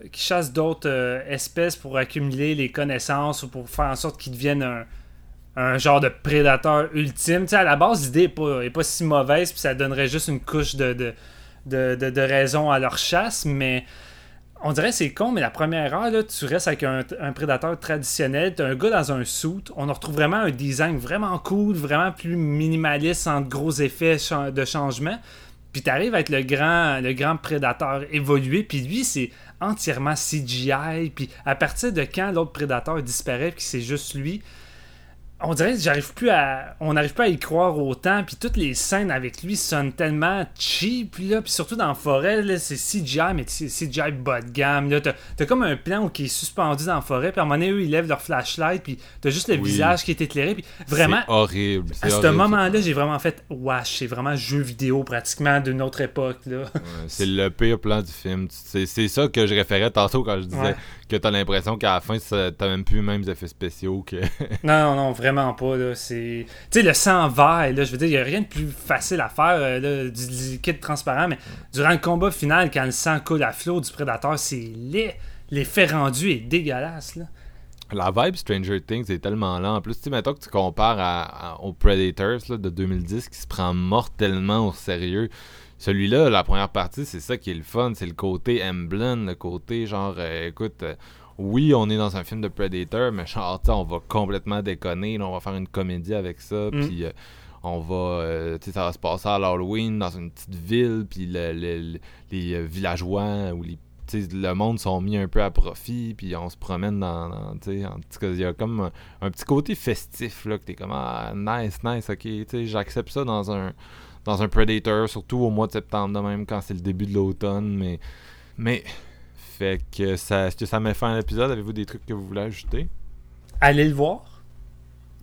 d'autres euh, espèces pour accumuler les connaissances ou pour faire en sorte qu'ils deviennent un, genre de prédateur ultime. Tu sais, à la base, l'idée est pas, est pas si mauvaise, puis ça donnerait juste une couche de, de, de, de, de raison à leur chasse, mais on dirait c'est con, mais la première heure, là, tu restes avec un, prédateur traditionnel, t'as un gars dans un suit, on retrouve vraiment un design vraiment cool, vraiment plus minimaliste, sans gros effets de changement. Puis t'arrives avec le grand, le grand prédateur évolué, puis lui, c'est entièrement CGI. Puis à partir de quand l'autre prédateur disparaît, puis c'est juste lui, on dirait que j'arrive plus à on n'arrive pas à y croire autant puis toutes les scènes avec lui sonnent tellement cheap là puis surtout dans la forêt là, c'est CGI mais c'est CGI bas de gamme là t'as, comme un plan où qui est suspendu dans la forêt puis à un moment donné eux ils lèvent leur flashlight puis t'as juste le Oui. visage qui est éclairé puis vraiment C'est horrible. à ce horrible, moment-là j'ai vraiment fait wesh c'est vraiment jeu vidéo pratiquement d'une autre époque là Ouais, c'est le pire plan du film. C'est c'est ça que je référais tantôt quand je disais Ouais. que t'as l'impression qu'à la fin, t'as même plus les mêmes effets spéciaux que. Non, non, non, vraiment pas. Là. C'est... Tu sais, le sang vert, là, je veux dire, il n'y a rien de plus facile à faire, euh, du liquide transparent, mais durant le combat final, quand le sang coule à flot du prédateur, c'est laid. L'effet rendu est dégueulasse. Là. La vibe Stranger Things est tellement lent. En plus, tu mettons que tu compares aux Predators de 2010 qui se prend mortellement au sérieux. Celui-là, la première partie, c'est ça qui est le fun. C'est le côté Emblem, le côté genre, euh, écoute, euh, oui, on est dans un film de Predator, mais genre, on va complètement déconner. là, on va faire une comédie avec ça. Mm. Puis. euh, on va, euh, tu sais, ça va se passer à l'Halloween dans une petite ville, puis le- le- le- les euh, villageois ou les le monde sont mis un peu à profit, puis on se promène dans. dans tu sais, en tout cas, il y a comme un, un petit côté festif, là, que t'es comme, ah, nice, nice, ok, tu sais, j'accepte ça dans un, dans un Predator, surtout au mois de septembre, de même, quand c'est le début de l'automne, mais. Mais. Fait que ça, est-ce que ça met fin à l'épisode? Avez-vous des trucs que vous voulez ajouter? Allez le voir.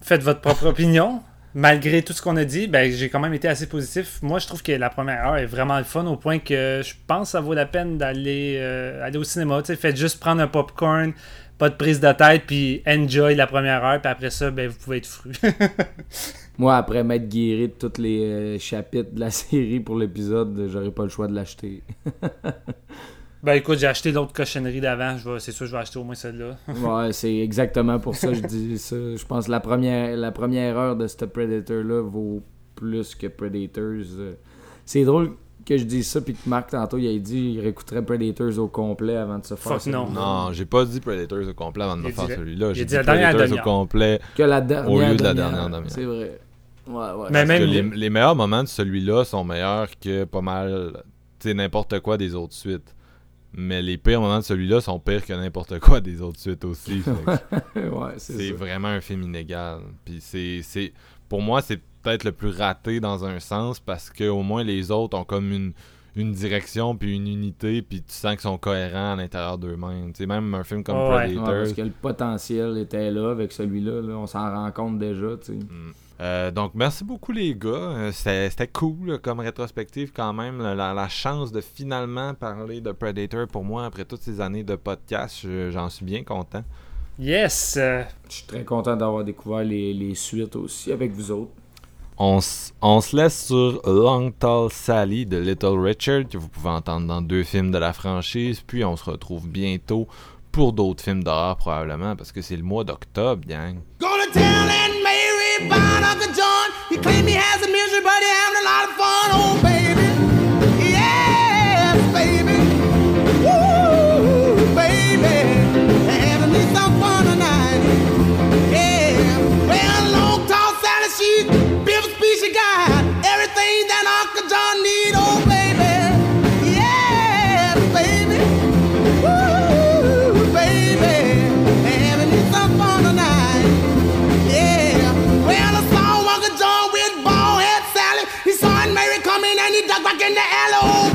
Faites votre propre opinion. Malgré tout ce qu'on a dit, ben, j'ai quand même été assez positif. Moi, je trouve que la première heure est vraiment le fun au point que je pense que ça vaut la peine d'aller euh, aller au cinéma. Faites juste prendre un popcorn, pas de prise de tête, puis enjoy la première heure, puis après ça, ben, vous pouvez être fru. Moi, après m'être guéri de tous les euh, chapitres de la série pour l'épisode, j'aurais pas le choix de l'acheter. Ben écoute, j'ai acheté l'autre cochonnerie d'avant. Je vais- C'est sûr, je vais acheter au moins celle-là. Ouais, c'est exactement pour ça que je dis ça. Je pense que la première, la première heure de ce Predator-là vaut plus que Predators. Euh, C'est drôle que je dise ça, puis que Marc, tantôt, il a dit qu'il réécouterait Predators au complet avant de se faire Fuck non. Non, j'ai pas dit Predators au complet avant de me faire celui-là. J'ai dit dit la dernière Predators au complet. Que la dernière Au lieu de la dernière demi-heure. C'est vrai. Ouais, ouais. Mais même que les- les, les meilleurs moments de celui-là sont meilleurs que pas mal, tu sais, n'importe quoi des autres suites. Mais les pires moments de celui-là sont pires que n'importe quoi des autres suites aussi. Ouais, c'est vraiment un film inégal. Puis c'est, c'est, pour moi, c'est peut-être le plus raté dans un sens parce que au moins les autres ont comme une, une direction puis une unité puis tu sens qu'ils sont cohérents à l'intérieur d'eux-mêmes. Tu sais, même un film comme. Ouais, Predator. parce que le potentiel était là avec celui-là. là. On s'en rend compte déjà. tu sais. Mm. Euh, donc, merci beaucoup, les gars. Euh, C'était cool comme rétrospective, quand même. La, chance de finalement parler de Predator pour moi après toutes ces années de podcast, je- j'en suis bien content. Yes! Je suis très content d'avoir découvert les, les suites aussi avec vous autres. On se laisse sur Long Tall Sally de Little Richard, que vous pouvez entendre dans deux films de la franchise. Puis on se retrouve bientôt pour d'autres films d'horreur, probablement, parce que c'est le mois d'octobre, gang. Gonna tell About Uncle John. He claim he has a misery, but he having a lot of fun. Oh, baby. dug back in the alley.